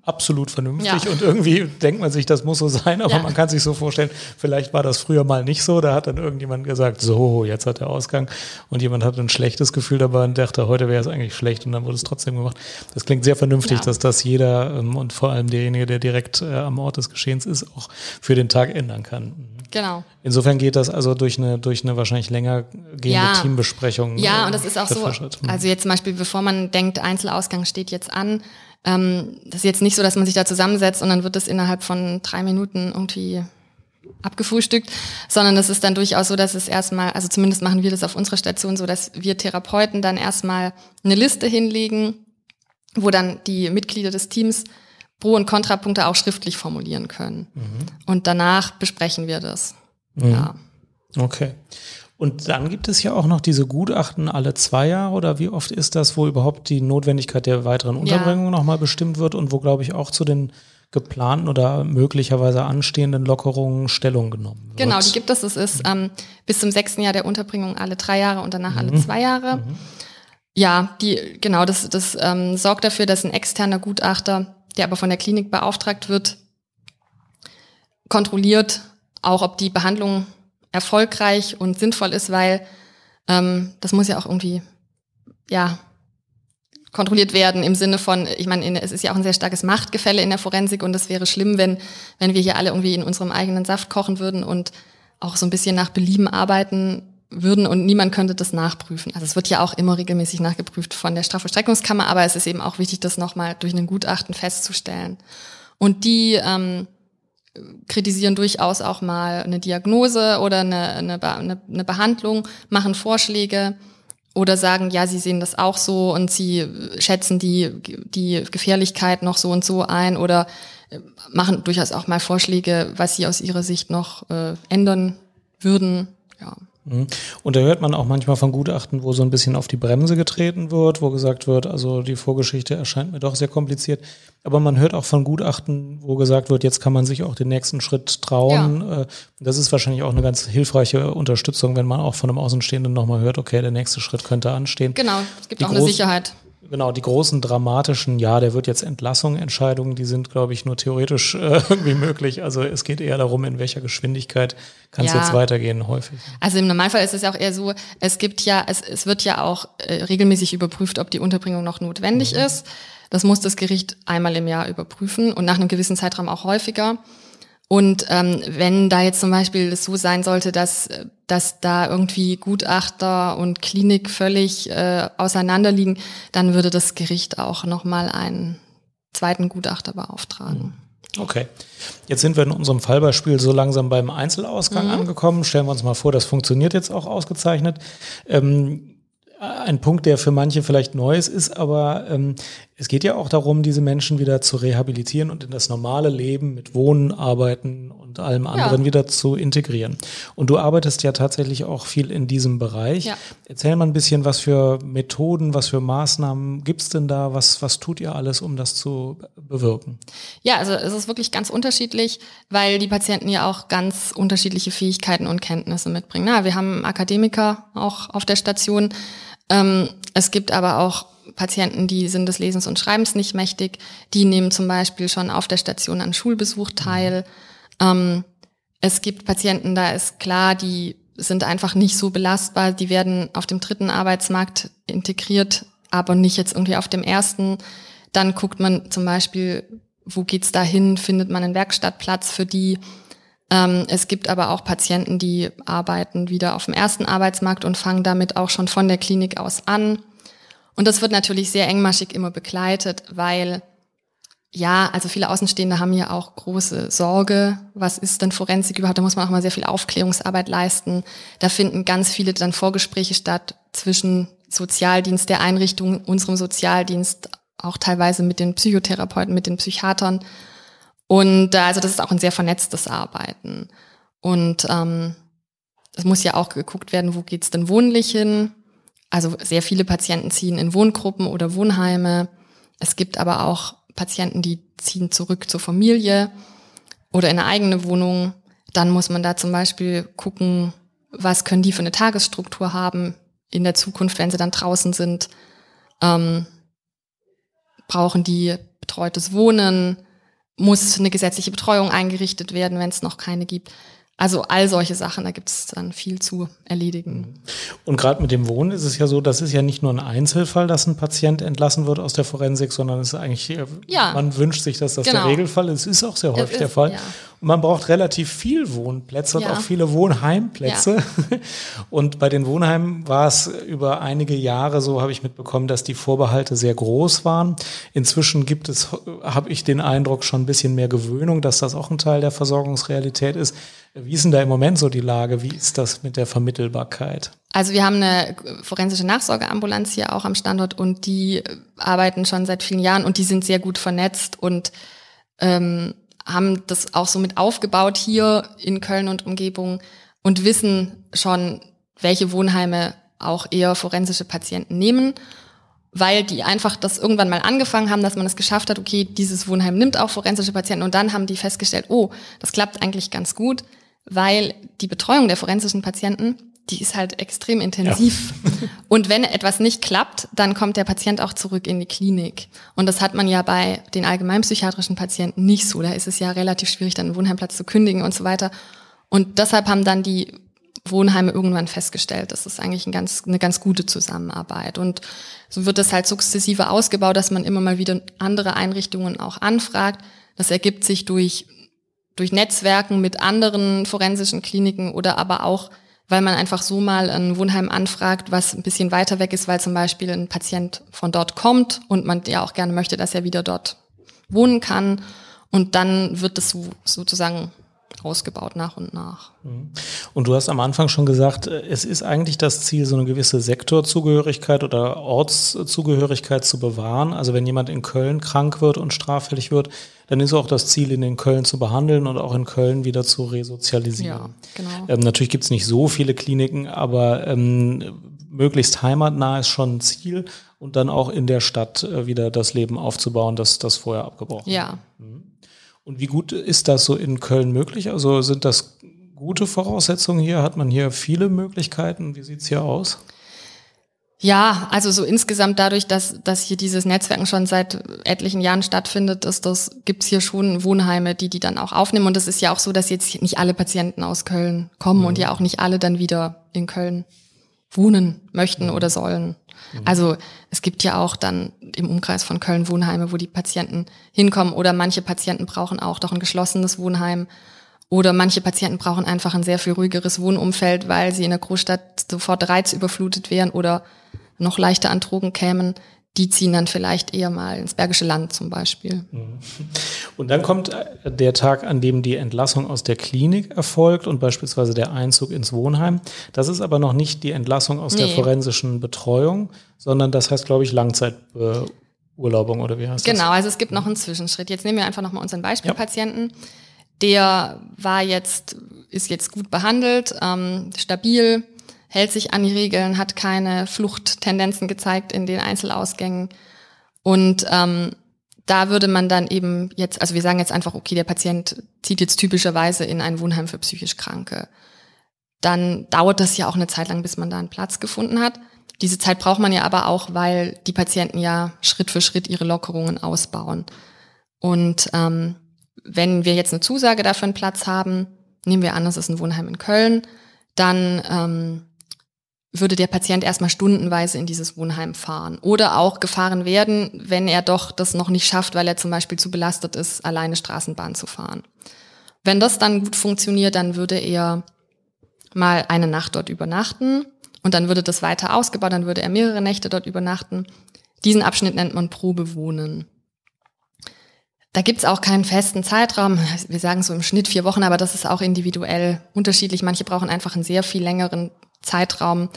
absolut vernünftig ja. und irgendwie denkt man sich, das muss so sein, aber ja. man kann sich so vorstellen, vielleicht war das früher mal nicht so, da hat dann irgendjemand gesagt, so, jetzt hat der Ausgang und jemand hat ein schlechtes Gefühl dabei und dachte, heute wäre es eigentlich schlecht und dann wurde es trotzdem gemacht. Das klingt sehr vernünftig, ja. dass das jeder ähm, und vor allem derjenige, der direkt äh, am Ort des Geschehens ist, auch für den Tag ändern kann. Genau. Insofern geht das also durch eine, durch eine wahrscheinlich länger gehende ja. Teambesprechung. Ja, und das ist auch so, also jetzt zum Beispiel, bevor man denkt, Einzelausgang steht jetzt an, ähm, das ist jetzt nicht so, dass man sich da zusammensetzt und dann wird das innerhalb von drei Minuten irgendwie abgefrühstückt, sondern es ist dann durchaus so, dass es erstmal, also zumindest machen wir das auf unserer Station so, dass wir Therapeuten dann erstmal eine Liste hinlegen, wo dann die Mitglieder des Teams Pro- und Kontrapunkte auch schriftlich formulieren können. Mhm. Und danach besprechen wir das. Mhm. Ja. Okay. Und dann gibt es ja auch noch diese Gutachten alle zwei Jahre oder wie oft ist das, wo überhaupt die Notwendigkeit der weiteren Unterbringung ja. nochmal bestimmt wird und wo, glaube ich, auch zu den geplanten oder möglicherweise anstehenden Lockerungen Stellung genommen wird. Genau, die gibt es. Es ist ähm, bis zum sechsten Jahr der Unterbringung alle drei Jahre und danach alle mhm. zwei Jahre. Mhm. Ja, die, genau, das, das ähm, sorgt dafür, dass ein externer Gutachter, der aber von der Klinik beauftragt wird, kontrolliert auch, ob die Behandlung erfolgreich und sinnvoll ist, weil ähm, das muss ja auch irgendwie, ja, kontrolliert werden im Sinne von, ich meine, es ist ja auch ein sehr starkes Machtgefälle in der Forensik und es wäre schlimm, wenn, wenn wir hier alle irgendwie in unserem eigenen Saft kochen würden und auch so ein bisschen nach Belieben arbeiten würden und niemand könnte das nachprüfen. Also es wird ja auch immer regelmäßig nachgeprüft von der Strafvollstreckungskammer, aber es ist eben auch wichtig, das nochmal durch einen Gutachten festzustellen. Und die ähm, kritisieren durchaus auch mal eine Diagnose oder eine, eine, eine, eine Behandlung, machen Vorschläge oder sagen, ja, sie sehen das auch so und sie schätzen die, die Gefährlichkeit noch so und so ein oder äh, machen durchaus auch mal Vorschläge, was sie aus ihrer Sicht noch äh, ändern würden. Ja. Mhm. Und da hört man auch manchmal von Gutachten, wo so ein bisschen auf die Bremse getreten wird, wo gesagt wird, also die Vorgeschichte erscheint mir doch sehr kompliziert. Aber man hört auch von Gutachten, wo gesagt wird, jetzt kann man sich auch den nächsten Schritt trauen. Ja. Äh, das ist wahrscheinlich auch eine ganz hilfreiche Unterstützung, wenn man auch von einem Außenstehenden nochmal hört, okay, der nächste Schritt könnte anstehen. Genau, es gibt die auch eine Sicherheit. Genau, die großen dramatischen, ja, der wird jetzt Entlassung, Entscheidungen, die sind, glaube ich, nur theoretisch äh, (laughs) irgendwie möglich. Also es geht eher darum, in welcher Geschwindigkeit kann es ja. jetzt weitergehen, häufig. Also im Normalfall ist es ja auch eher so, es gibt ja, es, es wird ja auch äh, regelmäßig überprüft, ob die Unterbringung noch notwendig mhm. ist. Das muss das Gericht einmal im Jahr überprüfen und nach einem gewissen Zeitraum auch häufiger. Und ähm, wenn da jetzt zum Beispiel es so sein sollte, dass, dass da irgendwie Gutachter und Klinik völlig äh, auseinanderliegen, dann würde das Gericht auch nochmal einen zweiten Gutachter beauftragen. Mhm. Okay. Jetzt sind wir in unserem Fallbeispiel so langsam beim Einzelausgang mhm. angekommen. Stellen wir uns mal vor, das funktioniert jetzt auch ausgezeichnet. Ähm, ein Punkt, der für manche vielleicht neu ist, ist aber, ähm, es geht ja auch darum, diese Menschen wieder zu rehabilitieren und in das normale Leben mit Wohnen, Arbeiten und allem anderen ja. wieder zu integrieren. Und du arbeitest ja tatsächlich auch viel in diesem Bereich. Ja. Erzähl mal ein bisschen, was für Methoden, was für Maßnahmen gibt's denn da? Was, was tut ihr alles, um das zu bewirken? Ja, also es ist wirklich ganz unterschiedlich, weil die Patienten ja auch ganz unterschiedliche Fähigkeiten und Kenntnisse mitbringen. Na, wir haben Akademiker auch auf der Station. Ähm, es gibt aber auch Patienten, die sind des Lesens und Schreibens nicht mächtig. Die nehmen zum Beispiel schon auf der Station an Schulbesuch teil. Ähm, es gibt Patienten, da ist klar, die sind einfach nicht so belastbar. Die werden auf dem dritten Arbeitsmarkt integriert, aber nicht jetzt irgendwie auf dem ersten. Dann guckt man zum Beispiel, wo geht's da hin? Findet man einen Werkstattplatz für die? Ähm, es gibt aber auch Patienten, die arbeiten wieder auf dem ersten Arbeitsmarkt und fangen damit auch schon von der Klinik aus an. Und das wird natürlich sehr engmaschig immer begleitet, weil ja, also viele Außenstehende haben ja auch große Sorge. Was ist denn Forensik überhaupt? Da muss man auch mal sehr viel Aufklärungsarbeit leisten. Da finden ganz viele dann Vorgespräche statt zwischen Sozialdienst der Einrichtung, unserem Sozialdienst, auch teilweise mit den Psychotherapeuten, mit den Psychiatern. Und äh, also das ist auch ein sehr vernetztes Arbeiten. Und ähm, es muss ja auch geguckt werden, wo geht's denn wohnlich hin. Also sehr viele Patienten ziehen in Wohngruppen oder Wohnheime. Es gibt aber auch Patienten, die ziehen zurück zur Familie oder in eine eigene Wohnung. Dann muss man da zum Beispiel gucken, was können die für eine Tagesstruktur haben in der Zukunft, wenn sie dann draußen sind. Ähm, brauchen die betreutes Wohnen? Muss eine gesetzliche Betreuung eingerichtet werden, wenn es noch keine gibt? Also all solche Sachen, da gibt es dann viel zu erledigen. Und gerade mit dem Wohnen ist es ja so, das ist ja nicht nur ein Einzelfall, dass ein Patient entlassen wird aus der Forensik, sondern es ist eigentlich, äh, ja. man wünscht sich, dass das genau. der Regelfall ist. Es ist auch sehr häufig ist, der Fall. Ja. Und man braucht relativ viel Wohnplätze ja. und auch viele Wohnheimplätze. Ja. (laughs) Und bei den Wohnheimen war es über einige Jahre so, habe ich mitbekommen, dass die Vorbehalte sehr groß waren. Inzwischen gibt es, habe ich den Eindruck, schon ein bisschen mehr Gewöhnung, dass das auch ein Teil der Versorgungsrealität ist. Wie ist denn da im Moment so die Lage? Wie ist das mit der Vermittelbarkeit? Also wir haben eine forensische Nachsorgeambulanz hier auch am Standort und die arbeiten schon seit vielen Jahren und die sind sehr gut vernetzt und ähm, haben das auch so mit aufgebaut hier in Köln und Umgebung und wissen schon, welche Wohnheime auch eher forensische Patienten nehmen, weil die einfach das irgendwann mal angefangen haben, dass man es geschafft hat, okay, dieses Wohnheim nimmt auch forensische Patienten und dann haben die festgestellt, oh, das klappt eigentlich ganz gut, weil die Betreuung der forensischen Patienten die ist halt extrem intensiv. Ja. (laughs) Und wenn etwas nicht klappt, dann kommt der Patient auch zurück in die Klinik. Und das hat man ja bei den allgemeinpsychiatrischen Patienten nicht so. Da ist es ja relativ schwierig, dann einen Wohnheimplatz zu kündigen und so weiter. Und deshalb haben dann die Wohnheime irgendwann festgestellt, das ist eigentlich ein ganz, eine ganz gute Zusammenarbeit. Und so wird das halt sukzessive ausgebaut, dass man immer mal wieder andere Einrichtungen auch anfragt. Das ergibt sich durch, durch Netzwerken mit anderen forensischen Kliniken oder aber auch weil man einfach so mal ein Wohnheim anfragt, was ein bisschen weiter weg ist, weil zum Beispiel ein Patient von dort kommt und man ja auch gerne möchte, dass er wieder dort wohnen kann. Und dann wird das so, sozusagen ausgebaut nach und nach. Mhm. Und du hast am Anfang schon gesagt, äh, es ist eigentlich das Ziel, so eine gewisse Sektorzugehörigkeit oder Ortszugehörigkeit zu bewahren. Also wenn jemand in Köln krank wird und straffällig wird, dann ist auch das Ziel, ihn in Köln zu behandeln und auch in Köln wieder zu resozialisieren. Ja, genau. Ähm, natürlich gibt es nicht so viele Kliniken, aber ähm, möglichst heimatnah ist schon ein Ziel und dann auch in der Stadt äh, wieder das Leben aufzubauen, das das vorher abgebrochen Ja. Mhm. Und wie gut ist das so in Köln möglich? Also sind das gute Voraussetzungen hier? Hat man hier viele Möglichkeiten? Wie sieht's hier aus? Ja, also so insgesamt dadurch, dass, dass hier dieses Netzwerken schon seit etlichen Jahren stattfindet, ist das, gibt's hier schon Wohnheime, die die dann auch aufnehmen. Und es ist ja auch so, dass jetzt nicht alle Patienten aus Köln kommen mhm. und ja auch nicht alle dann wieder in Köln wohnen möchten mhm. oder sollen. Mhm. Also es gibt ja auch dann im Umkreis von Köln Wohnheime, wo die Patienten hinkommen. Oder manche Patienten brauchen auch doch ein geschlossenes Wohnheim. Oder manche Patienten brauchen einfach ein sehr viel ruhigeres Wohnumfeld, weil sie in der Großstadt sofort reizüberflutet wären oder noch leichter an Drogen kämen die ziehen dann vielleicht eher mal ins Bergische Land zum Beispiel. Mhm. Und dann kommt äh, der Tag, an dem die Entlassung aus der Klinik erfolgt und beispielsweise der Einzug ins Wohnheim. Das ist aber noch nicht die Entlassung aus nee. der forensischen Betreuung, sondern das heißt, glaube ich, Langzeitbeurlaubung oder wie heißt genau, das? Genau, also es gibt noch einen Zwischenschritt. Jetzt nehmen wir einfach nochmal unseren Beispielpatienten. Ja. Der war jetzt, ist jetzt gut behandelt, ähm, stabil, hält sich an die Regeln, hat keine Fluchttendenzen gezeigt in den Einzelausgängen. Und ähm, da würde man dann eben jetzt, also wir sagen jetzt einfach, okay, der Patient zieht jetzt typischerweise in ein Wohnheim für psychisch Kranke. Dann dauert das ja auch eine Zeit lang, bis man da einen Platz gefunden hat. Diese Zeit braucht man ja aber auch, weil die Patienten ja Schritt für Schritt ihre Lockerungen ausbauen. Und ähm, wenn wir jetzt eine Zusage dafür einen Platz haben, nehmen wir an, es ist ein Wohnheim in Köln, dann ähm, würde der Patient erstmal stundenweise in dieses Wohnheim fahren oder auch gefahren werden, wenn er doch das noch nicht schafft, weil er zum Beispiel zu belastet ist, alleine Straßenbahn zu fahren. Wenn das dann gut funktioniert, dann würde er mal eine Nacht dort übernachten und dann würde das weiter ausgebaut, dann würde er mehrere Nächte dort übernachten. Diesen Abschnitt nennt man Probewohnen. Da gibt's auch keinen festen Zeitraum. Wir sagen so im Schnitt vier Wochen, aber das ist auch individuell unterschiedlich. Manche brauchen einfach einen sehr viel längeren Zeitraum,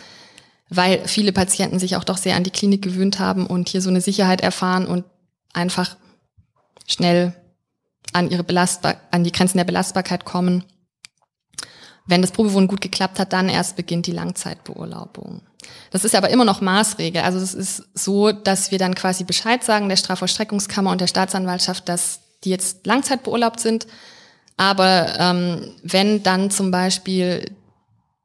weil viele Patienten sich auch doch sehr an die Klinik gewöhnt haben und hier so eine Sicherheit erfahren und einfach schnell an ihre Belastbar an die Grenzen der Belastbarkeit kommen. Wenn das Probewohnen gut geklappt hat, dann erst beginnt die Langzeitbeurlaubung. Das ist aber immer noch Maßregel. Also es ist so, dass wir dann quasi Bescheid sagen der Strafvollstreckungskammer und der Staatsanwaltschaft, dass die jetzt langzeitbeurlaubt sind. Aber ähm, wenn dann zum Beispiel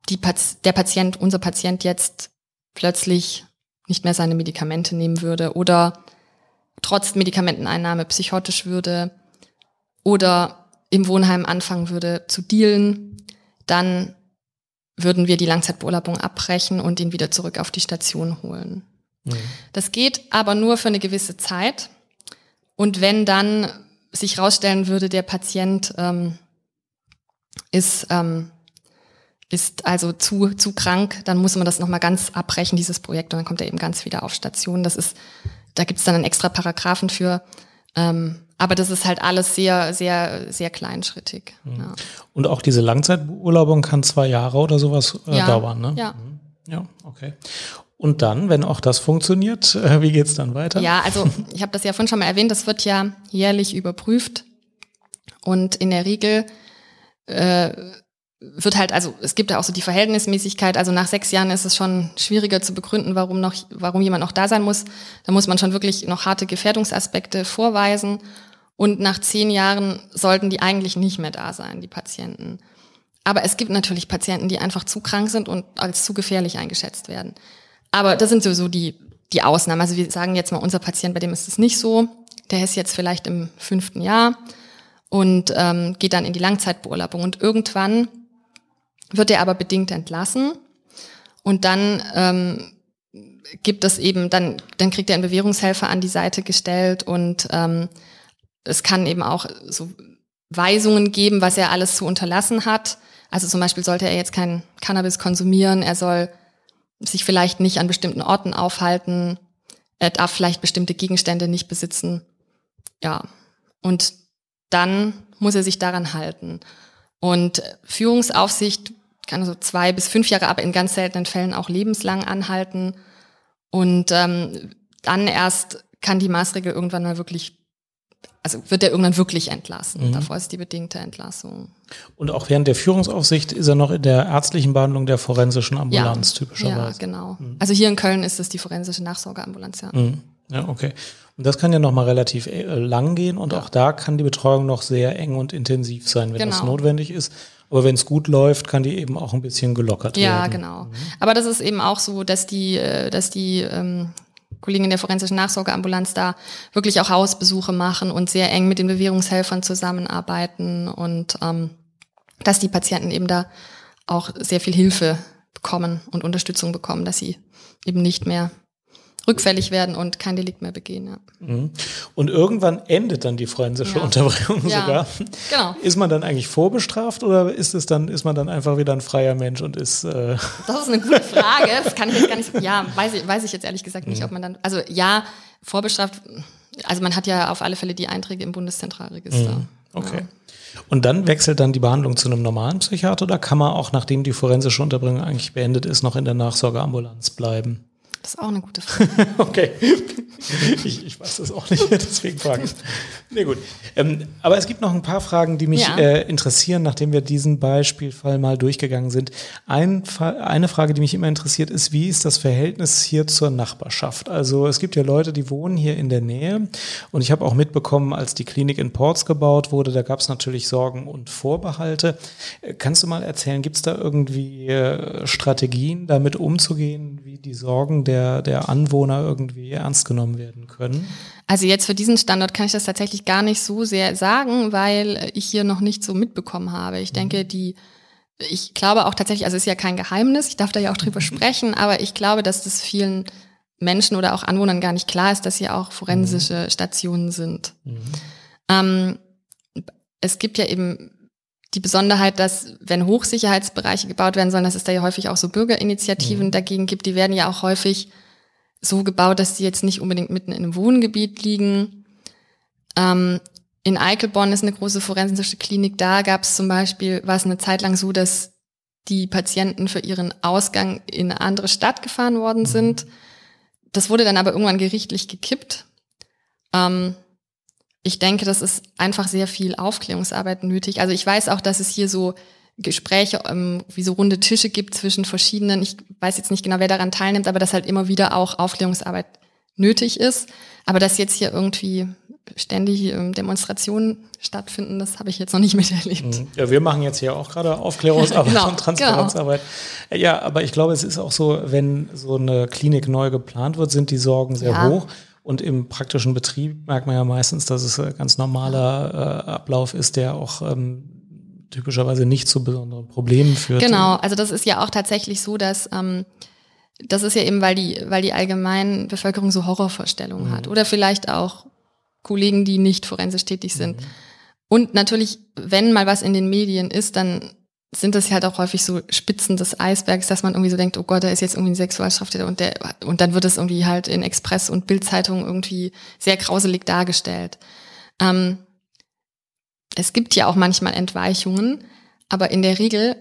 die, der Patient, unser Patient jetzt plötzlich nicht mehr seine Medikamente nehmen würde oder trotz Medikamenteneinnahme psychotisch würde oder im Wohnheim anfangen würde zu dealen, dann würden wir die Langzeitbeurlaubung abbrechen und ihn wieder zurück auf die Station holen. Mhm. Das geht aber nur für eine gewisse Zeit. Und wenn dann sich herausstellen würde, der Patient ähm, ist, ähm, ist also zu, zu krank, dann muss man das nochmal ganz abbrechen, dieses Projekt, und dann kommt er eben ganz wieder auf Station. Das ist, da gibt es dann einen extra Paragraphen für. Ähm, aber das ist halt alles sehr, sehr, sehr kleinschrittig. Mhm. Ja. Und auch diese Langzeitbeurlaubung kann zwei Jahre oder sowas äh, ja, dauern, ne? Ja. Mhm. Ja, okay. Und dann, wenn auch das funktioniert, äh, wie geht's dann weiter? Ja, also (laughs) ich habe das ja vorhin schon mal erwähnt, das wird ja jährlich überprüft. Und in der Regel äh, wird halt, also es gibt ja auch so die Verhältnismäßigkeit, also nach sechs Jahren ist es schon schwieriger zu begründen, warum noch, warum jemand noch da sein muss. Da muss man schon wirklich noch harte Gefährdungsaspekte vorweisen. Und nach zehn Jahren sollten die eigentlich nicht mehr da sein, die Patienten. Aber es gibt natürlich Patienten, die einfach zu krank sind und als zu gefährlich eingeschätzt werden. Aber das sind sowieso die, die Ausnahmen. Also wir sagen jetzt mal, unser Patient, bei dem ist es nicht so. Der ist jetzt vielleicht im fünften Jahr und ähm, geht dann in die Langzeitbeurlaubung. Und irgendwann wird er aber bedingt entlassen. Und dann ähm, gibt es eben, dann, dann kriegt er einen Bewährungshelfer an die Seite gestellt und ähm, es kann eben auch so Weisungen geben, was er alles zu unterlassen hat. Also zum Beispiel sollte er jetzt kein Cannabis konsumieren, er soll sich vielleicht nicht an bestimmten Orten aufhalten, er darf vielleicht bestimmte Gegenstände nicht besitzen. Ja. Und dann muss er sich daran halten. Und Führungsaufsicht kann so zwei bis fünf Jahre, aber in ganz seltenen Fällen auch lebenslang anhalten. Und ähm, dann erst kann die Maßregel irgendwann mal wirklich also wird er irgendwann wirklich entlassen. Mhm. Davor ist die bedingte Entlassung. Und auch während der Führungsaufsicht ist er noch in der ärztlichen Behandlung der forensischen Ambulanz ja, typischerweise. Ja, genau. Mhm. Also hier in Köln ist es die forensische Nachsorgeambulanz, ja. Mhm. Ja, okay. Und das kann ja noch mal relativ äh, lang gehen und ja. auch da kann die Betreuung noch sehr eng und intensiv sein, wenn genau. das notwendig ist. Aber wenn es gut läuft, kann die eben auch ein bisschen gelockert ja, werden. Ja, genau. Mhm. Aber das ist eben auch so, dass die, äh, dass die ähm, Kollegen in der forensischen Nachsorgeambulanz da wirklich auch Hausbesuche machen und sehr eng mit den Bewährungshelfern zusammenarbeiten und ähm, dass die Patienten eben da auch sehr viel Hilfe bekommen und Unterstützung bekommen, dass sie eben nicht mehr rückfällig werden und kein Delikt mehr begehen. Ja. Mhm. Und irgendwann endet dann die forensische ja. Unterbringung ja, sogar. Genau. Ist man dann eigentlich vorbestraft oder ist es dann, ist man dann einfach wieder ein freier Mensch und ist. Äh das ist eine gute Frage. Das kann ich jetzt gar nicht. Ja, weiß ich, weiß ich jetzt ehrlich gesagt nicht, mhm. ob man dann. Also ja, vorbestraft. Also man hat ja auf alle Fälle die Einträge im Bundeszentralregister. Mhm. Okay. Und dann wechselt dann die Behandlung zu einem normalen Psychiater oder kann man auch, nachdem die forensische Unterbringung eigentlich beendet ist, noch in der Nachsorgeambulanz bleiben? Das ist auch eine gute Frage. (laughs) okay. Ich, ich, weiß das auch nicht, (laughs) deswegen frage ich. Nee, gut. Ähm, aber es gibt noch ein paar Fragen, die mich ja. äh, interessieren, nachdem wir diesen Beispielfall mal durchgegangen sind. Ein, eine Frage, die mich immer interessiert, ist, wie ist das Verhältnis hier zur Nachbarschaft? Also es gibt ja Leute, die wohnen hier in der Nähe und ich habe auch mitbekommen, als die Klinik in Ports gebaut wurde, da gab es natürlich Sorgen und Vorbehalte. Äh, kannst du mal erzählen, gibt es da irgendwie äh, Strategien, damit umzugehen, wie die Sorgen der, der Anwohner irgendwie ernst genommen werden können? Also jetzt für diesen Standort kann ich das tatsächlich gar nicht so sehr sagen, weil ich hier noch nicht so mitbekommen habe. Ich mhm. denke, die, ich glaube auch tatsächlich, also es ist ja kein Geheimnis, ich darf da ja auch drüber mhm. sprechen, aber ich glaube, dass das vielen Menschen oder auch Anwohnern gar nicht klar ist, dass hier auch forensische mhm. Stationen sind. Mhm. Ähm, es gibt ja eben die Besonderheit, dass wenn Hochsicherheitsbereiche gebaut werden sollen, dass es da ja häufig auch so Bürgerinitiativen mhm. dagegen gibt, die werden ja auch häufig so gebaut, dass die jetzt nicht unbedingt mitten in einem Wohngebiet liegen. Ähm, in Eichelborn ist eine große forensische Klinik. Da gab es zum Beispiel, war es eine Zeit lang so, dass die Patienten für ihren Ausgang in eine andere Stadt gefahren worden mhm. sind. Das wurde dann aber irgendwann gerichtlich gekippt. Ähm, ich denke, das ist einfach sehr viel Aufklärungsarbeit nötig. Also ich weiß auch, dass es hier so Gespräche, ähm, wie so runde Tische gibt zwischen verschiedenen, ich weiß jetzt nicht genau, wer daran teilnimmt, aber dass halt immer wieder auch Aufklärungsarbeit nötig ist. Aber dass jetzt hier irgendwie ständig ähm, Demonstrationen stattfinden, das habe ich jetzt noch nicht (laughs) miterlebt. Mhm. Ja, wir machen jetzt hier auch gerade Aufklärungsarbeit (laughs) genau, und Transparenzarbeit. Genau. Ja, aber ich glaube, es ist auch so, wenn so eine Klinik neu geplant wird, sind die Sorgen sehr ja. hoch. Und im praktischen Betrieb merkt man ja meistens, dass es ein ganz normaler äh, Ablauf ist, der auch ähm, typischerweise nicht zu besonderen Problemen führt. Genau, also das ist ja auch tatsächlich so, dass ähm, das ist ja eben, weil die, weil die allgemeine Bevölkerung so Horrorvorstellungen mhm. hat. Oder vielleicht auch Kollegen, die nicht forensisch tätig sind. Mhm. Und natürlich, wenn mal was in den Medien ist, dann sind das halt auch häufig so Spitzen des Eisbergs, dass man irgendwie so denkt, oh Gott, da ist jetzt irgendwie ein Sexualstraftäter und der, und dann wird es irgendwie halt in Express und Bildzeitung irgendwie sehr grauselig dargestellt. Ähm, es gibt ja auch manchmal Entweichungen, aber in der Regel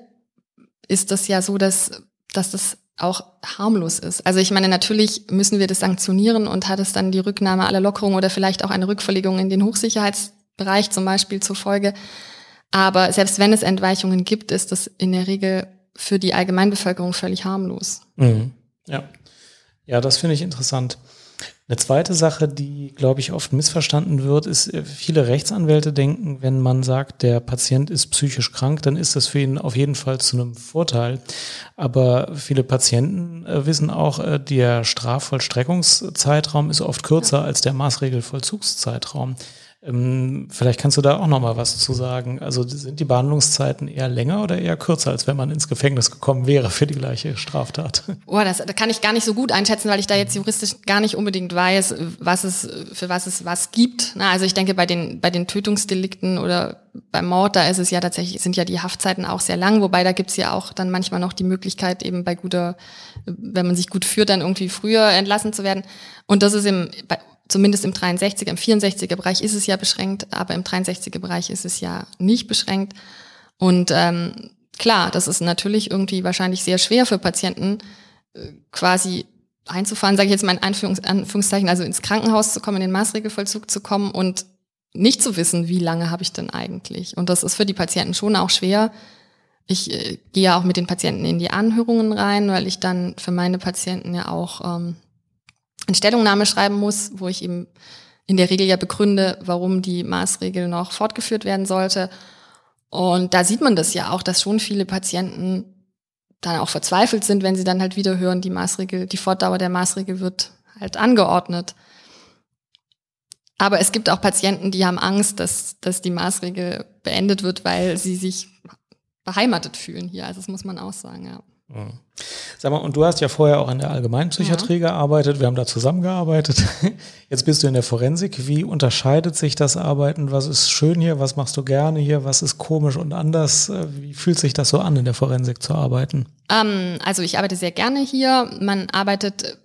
ist das ja so, dass, dass das auch harmlos ist. Also ich meine, natürlich müssen wir das sanktionieren und hat es dann die Rücknahme aller Lockerungen oder vielleicht auch eine Rückverlegung in den Hochsicherheitsbereich zum Beispiel zur Folge. Aber selbst wenn es Entweichungen gibt, ist das in der Regel für die Allgemeinbevölkerung völlig harmlos. Mhm. Ja. Ja, das finde ich interessant. Eine zweite Sache, die, glaube ich, oft missverstanden wird, ist, äh, viele Rechtsanwälte denken, wenn man sagt, der Patient ist psychisch krank, dann ist das für ihn auf jeden Fall zu einem Vorteil. Aber viele Patienten äh, wissen auch, äh, der Strafvollstreckungszeitraum ist oft kürzer als der Maßregelvollzugszeitraum. Ähm, vielleicht kannst du da auch noch mal was zu sagen. Also sind die Behandlungszeiten eher länger oder eher kürzer, als wenn man ins Gefängnis gekommen wäre für die gleiche Straftat? (laughs) Oh, das, das kann ich gar nicht so gut einschätzen, weil ich da jetzt juristisch gar nicht unbedingt weiß, was es für was es was gibt. Na, also ich denke bei den bei den Tötungsdelikten oder beim Mord, da ist es ja tatsächlich sind ja die Haftzeiten auch sehr lang, wobei da gibt's ja auch dann manchmal noch die Möglichkeit eben bei guter, wenn man sich gut führt, dann irgendwie früher entlassen zu werden. Und das ist im bei zumindest im 63er, im 64er Bereich ist es ja beschränkt, aber im 63er Bereich ist es ja nicht beschränkt. Und ähm, klar, das ist natürlich irgendwie wahrscheinlich sehr schwer für Patienten, äh, quasi einzufahren, sage ich jetzt mal in Anführungs Anführungszeichen, also ins Krankenhaus zu kommen, in den Maßregelvollzug zu kommen und nicht zu wissen, wie lange habe ich denn eigentlich. Und das ist für die Patienten schon auch schwer. Ich äh, gehe ja auch mit den Patienten in die Anhörungen rein, weil ich dann für meine Patienten ja auch ähm, eine Stellungnahme schreiben muss, wo ich eben in der Regel ja begründe, warum die Maßregel noch fortgeführt werden sollte. Und da sieht man das ja auch, dass schon viele Patienten dann auch verzweifelt sind, wenn sie dann halt wieder hören, die Maßregel, die Fortdauer der Maßregel wird halt angeordnet. Aber es gibt auch Patienten, die haben Angst, dass, dass die Maßregel beendet wird, weil sie sich beheimatet fühlen hier. Also das muss man auch sagen, ja. Mhm. Sag mal, und du hast ja vorher auch in der Allgemeinpsychiatrie ja. gearbeitet, wir haben da zusammengearbeitet. (laughs) Jetzt bist du in der Forensik. Wie unterscheidet sich das Arbeiten? Was ist schön hier? Was machst du gerne hier? Was ist komisch und anders? Wie fühlt sich das so an, in der Forensik zu arbeiten? Ähm, also ich arbeite sehr gerne hier. Man arbeitet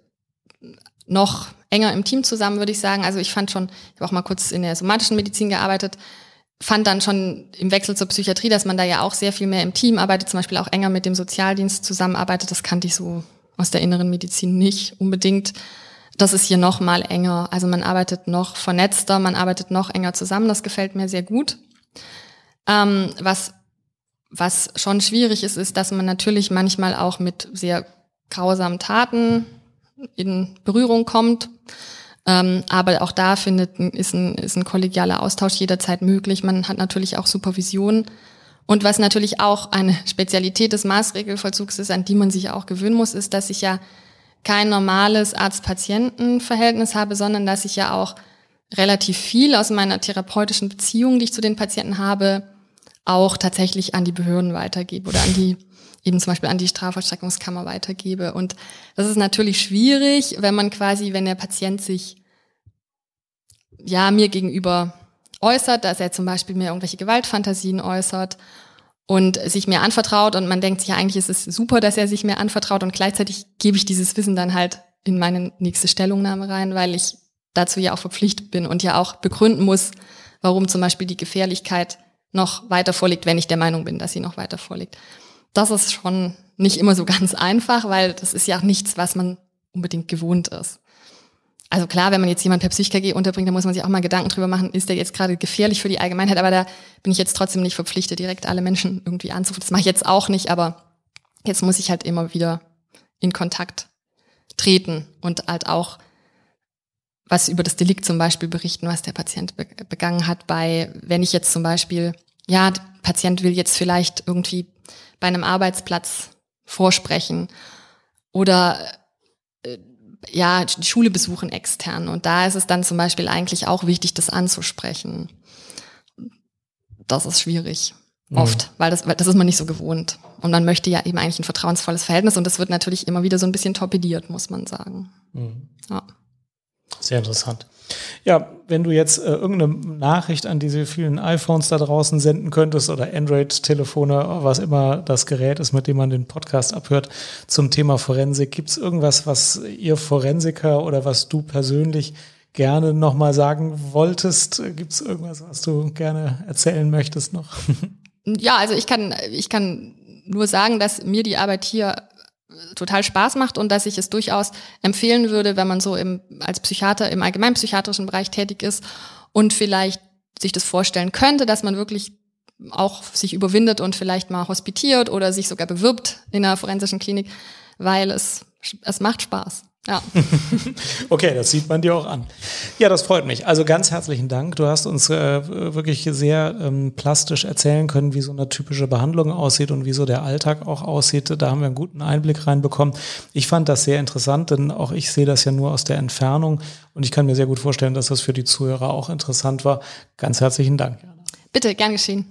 noch enger im Team zusammen, würde ich sagen. Also ich fand schon, ich habe auch mal kurz in der somatischen Medizin gearbeitet fand dann schon im Wechsel zur Psychiatrie, dass man da ja auch sehr viel mehr im Team arbeitet, zum Beispiel auch enger mit dem Sozialdienst zusammenarbeitet. Das kannte ich so aus der inneren Medizin nicht unbedingt. Das ist hier noch mal enger. Also man arbeitet noch vernetzter, man arbeitet noch enger zusammen. Das gefällt mir sehr gut. Ähm, was, was schon schwierig ist, ist, dass man natürlich manchmal auch mit sehr grausamen Taten in Berührung kommt. Ähm, aber auch da findet, ist ein, ist ein kollegialer Austausch jederzeit möglich. Man hat natürlich auch Supervision. Und was natürlich auch eine (laughs) Spezialität des Maßregelvollzugs ist, an die man sich auch gewöhnen muss, ist, dass ich ja kein normales Arzt-Patienten-Verhältnis habe, sondern dass ich ja auch relativ viel aus meiner therapeutischen Beziehung, die ich zu den Patienten habe, auch tatsächlich an die Behörden weitergebe oder an die eben zum Beispiel an die Strafvollstreckungskammer weitergebe. Und das ist natürlich schwierig, wenn man quasi, wenn der Patient sich ja mir gegenüber äußert, dass er zum Beispiel mir irgendwelche Gewaltfantasien äußert und sich mir anvertraut und man denkt sich ja eigentlich ist es super, dass er sich mir anvertraut und gleichzeitig gebe ich dieses Wissen dann halt in meine nächste Stellungnahme rein, weil ich dazu ja auch verpflichtet bin und ja auch begründen muss, warum zum Beispiel die Gefährlichkeit noch weiter vorliegt, wenn ich der Meinung bin, dass sie noch weiter vorliegt das ist schon nicht immer so (laughs) ganz einfach, weil das ist ja auch nichts, was man unbedingt gewohnt ist. also klar, wenn man jetzt jemand per PsychKG unterbringt, dann muss man sich auch mal Gedanken drüber machen, ist der jetzt gerade gefährlich für die Allgemeinheit, aber da bin ich jetzt trotzdem nicht verpflichtet, direkt alle Menschen irgendwie anzurufen. Das mache ich jetzt auch nicht, aber jetzt muss ich halt immer wieder in Kontakt treten und halt auch was über das Delikt zum Beispiel berichten, was der Patient begangen hat, bei, wenn ich jetzt zum Beispiel, ja, Patient will jetzt vielleicht irgendwie bei einem Arbeitsplatz vorsprechen oder äh, ja, die Schule besuchen extern. Und da ist es dann zum Beispiel eigentlich auch wichtig, das anzusprechen. Das ist schwierig. Mhm. Oft, weil das, weil das ist man nicht so gewohnt. Und man möchte ja eben eigentlich ein vertrauensvolles Verhältnis und das wird natürlich immer wieder so ein bisschen torpediert, muss man sagen. Mhm. Ja. Sehr interessant. Ja, wenn du jetzt äh, irgendeine Nachricht an diese vielen iPhones da draußen senden könntest oder Android-Telefone, was immer das Gerät ist, mit dem man den Podcast abhört, zum Thema Forensik, gibt es irgendwas, was ihr Forensiker oder was du persönlich gerne nochmal sagen wolltest? Gibt es irgendwas, was du gerne erzählen möchtest noch? (laughs) Ja, also ich kann, ich kann nur sagen, dass mir die Arbeit hier total Spaß macht und dass ich es durchaus empfehlen würde, wenn man so im, als Psychiater im allgemeinpsychiatrischen Bereich tätig ist und vielleicht sich das vorstellen könnte, dass man wirklich auch sich überwindet und vielleicht mal hospitiert oder sich sogar bewirbt in einer forensischen Klinik, weil es, es macht Spaß. Ja. (laughs) okay, das sieht man dir auch an. Ja, das freut mich. Also ganz herzlichen Dank. Du hast uns äh, wirklich sehr ähm, plastisch erzählen können, wie so eine typische Behandlung aussieht und wie so der Alltag auch aussieht. Da haben wir einen guten Einblick reinbekommen. Ich fand das sehr interessant, denn auch ich sehe das ja nur aus der Entfernung und ich kann mir sehr gut vorstellen, dass das für die Zuhörer auch interessant war. Ganz herzlichen Dank. Bitte, gern geschehen.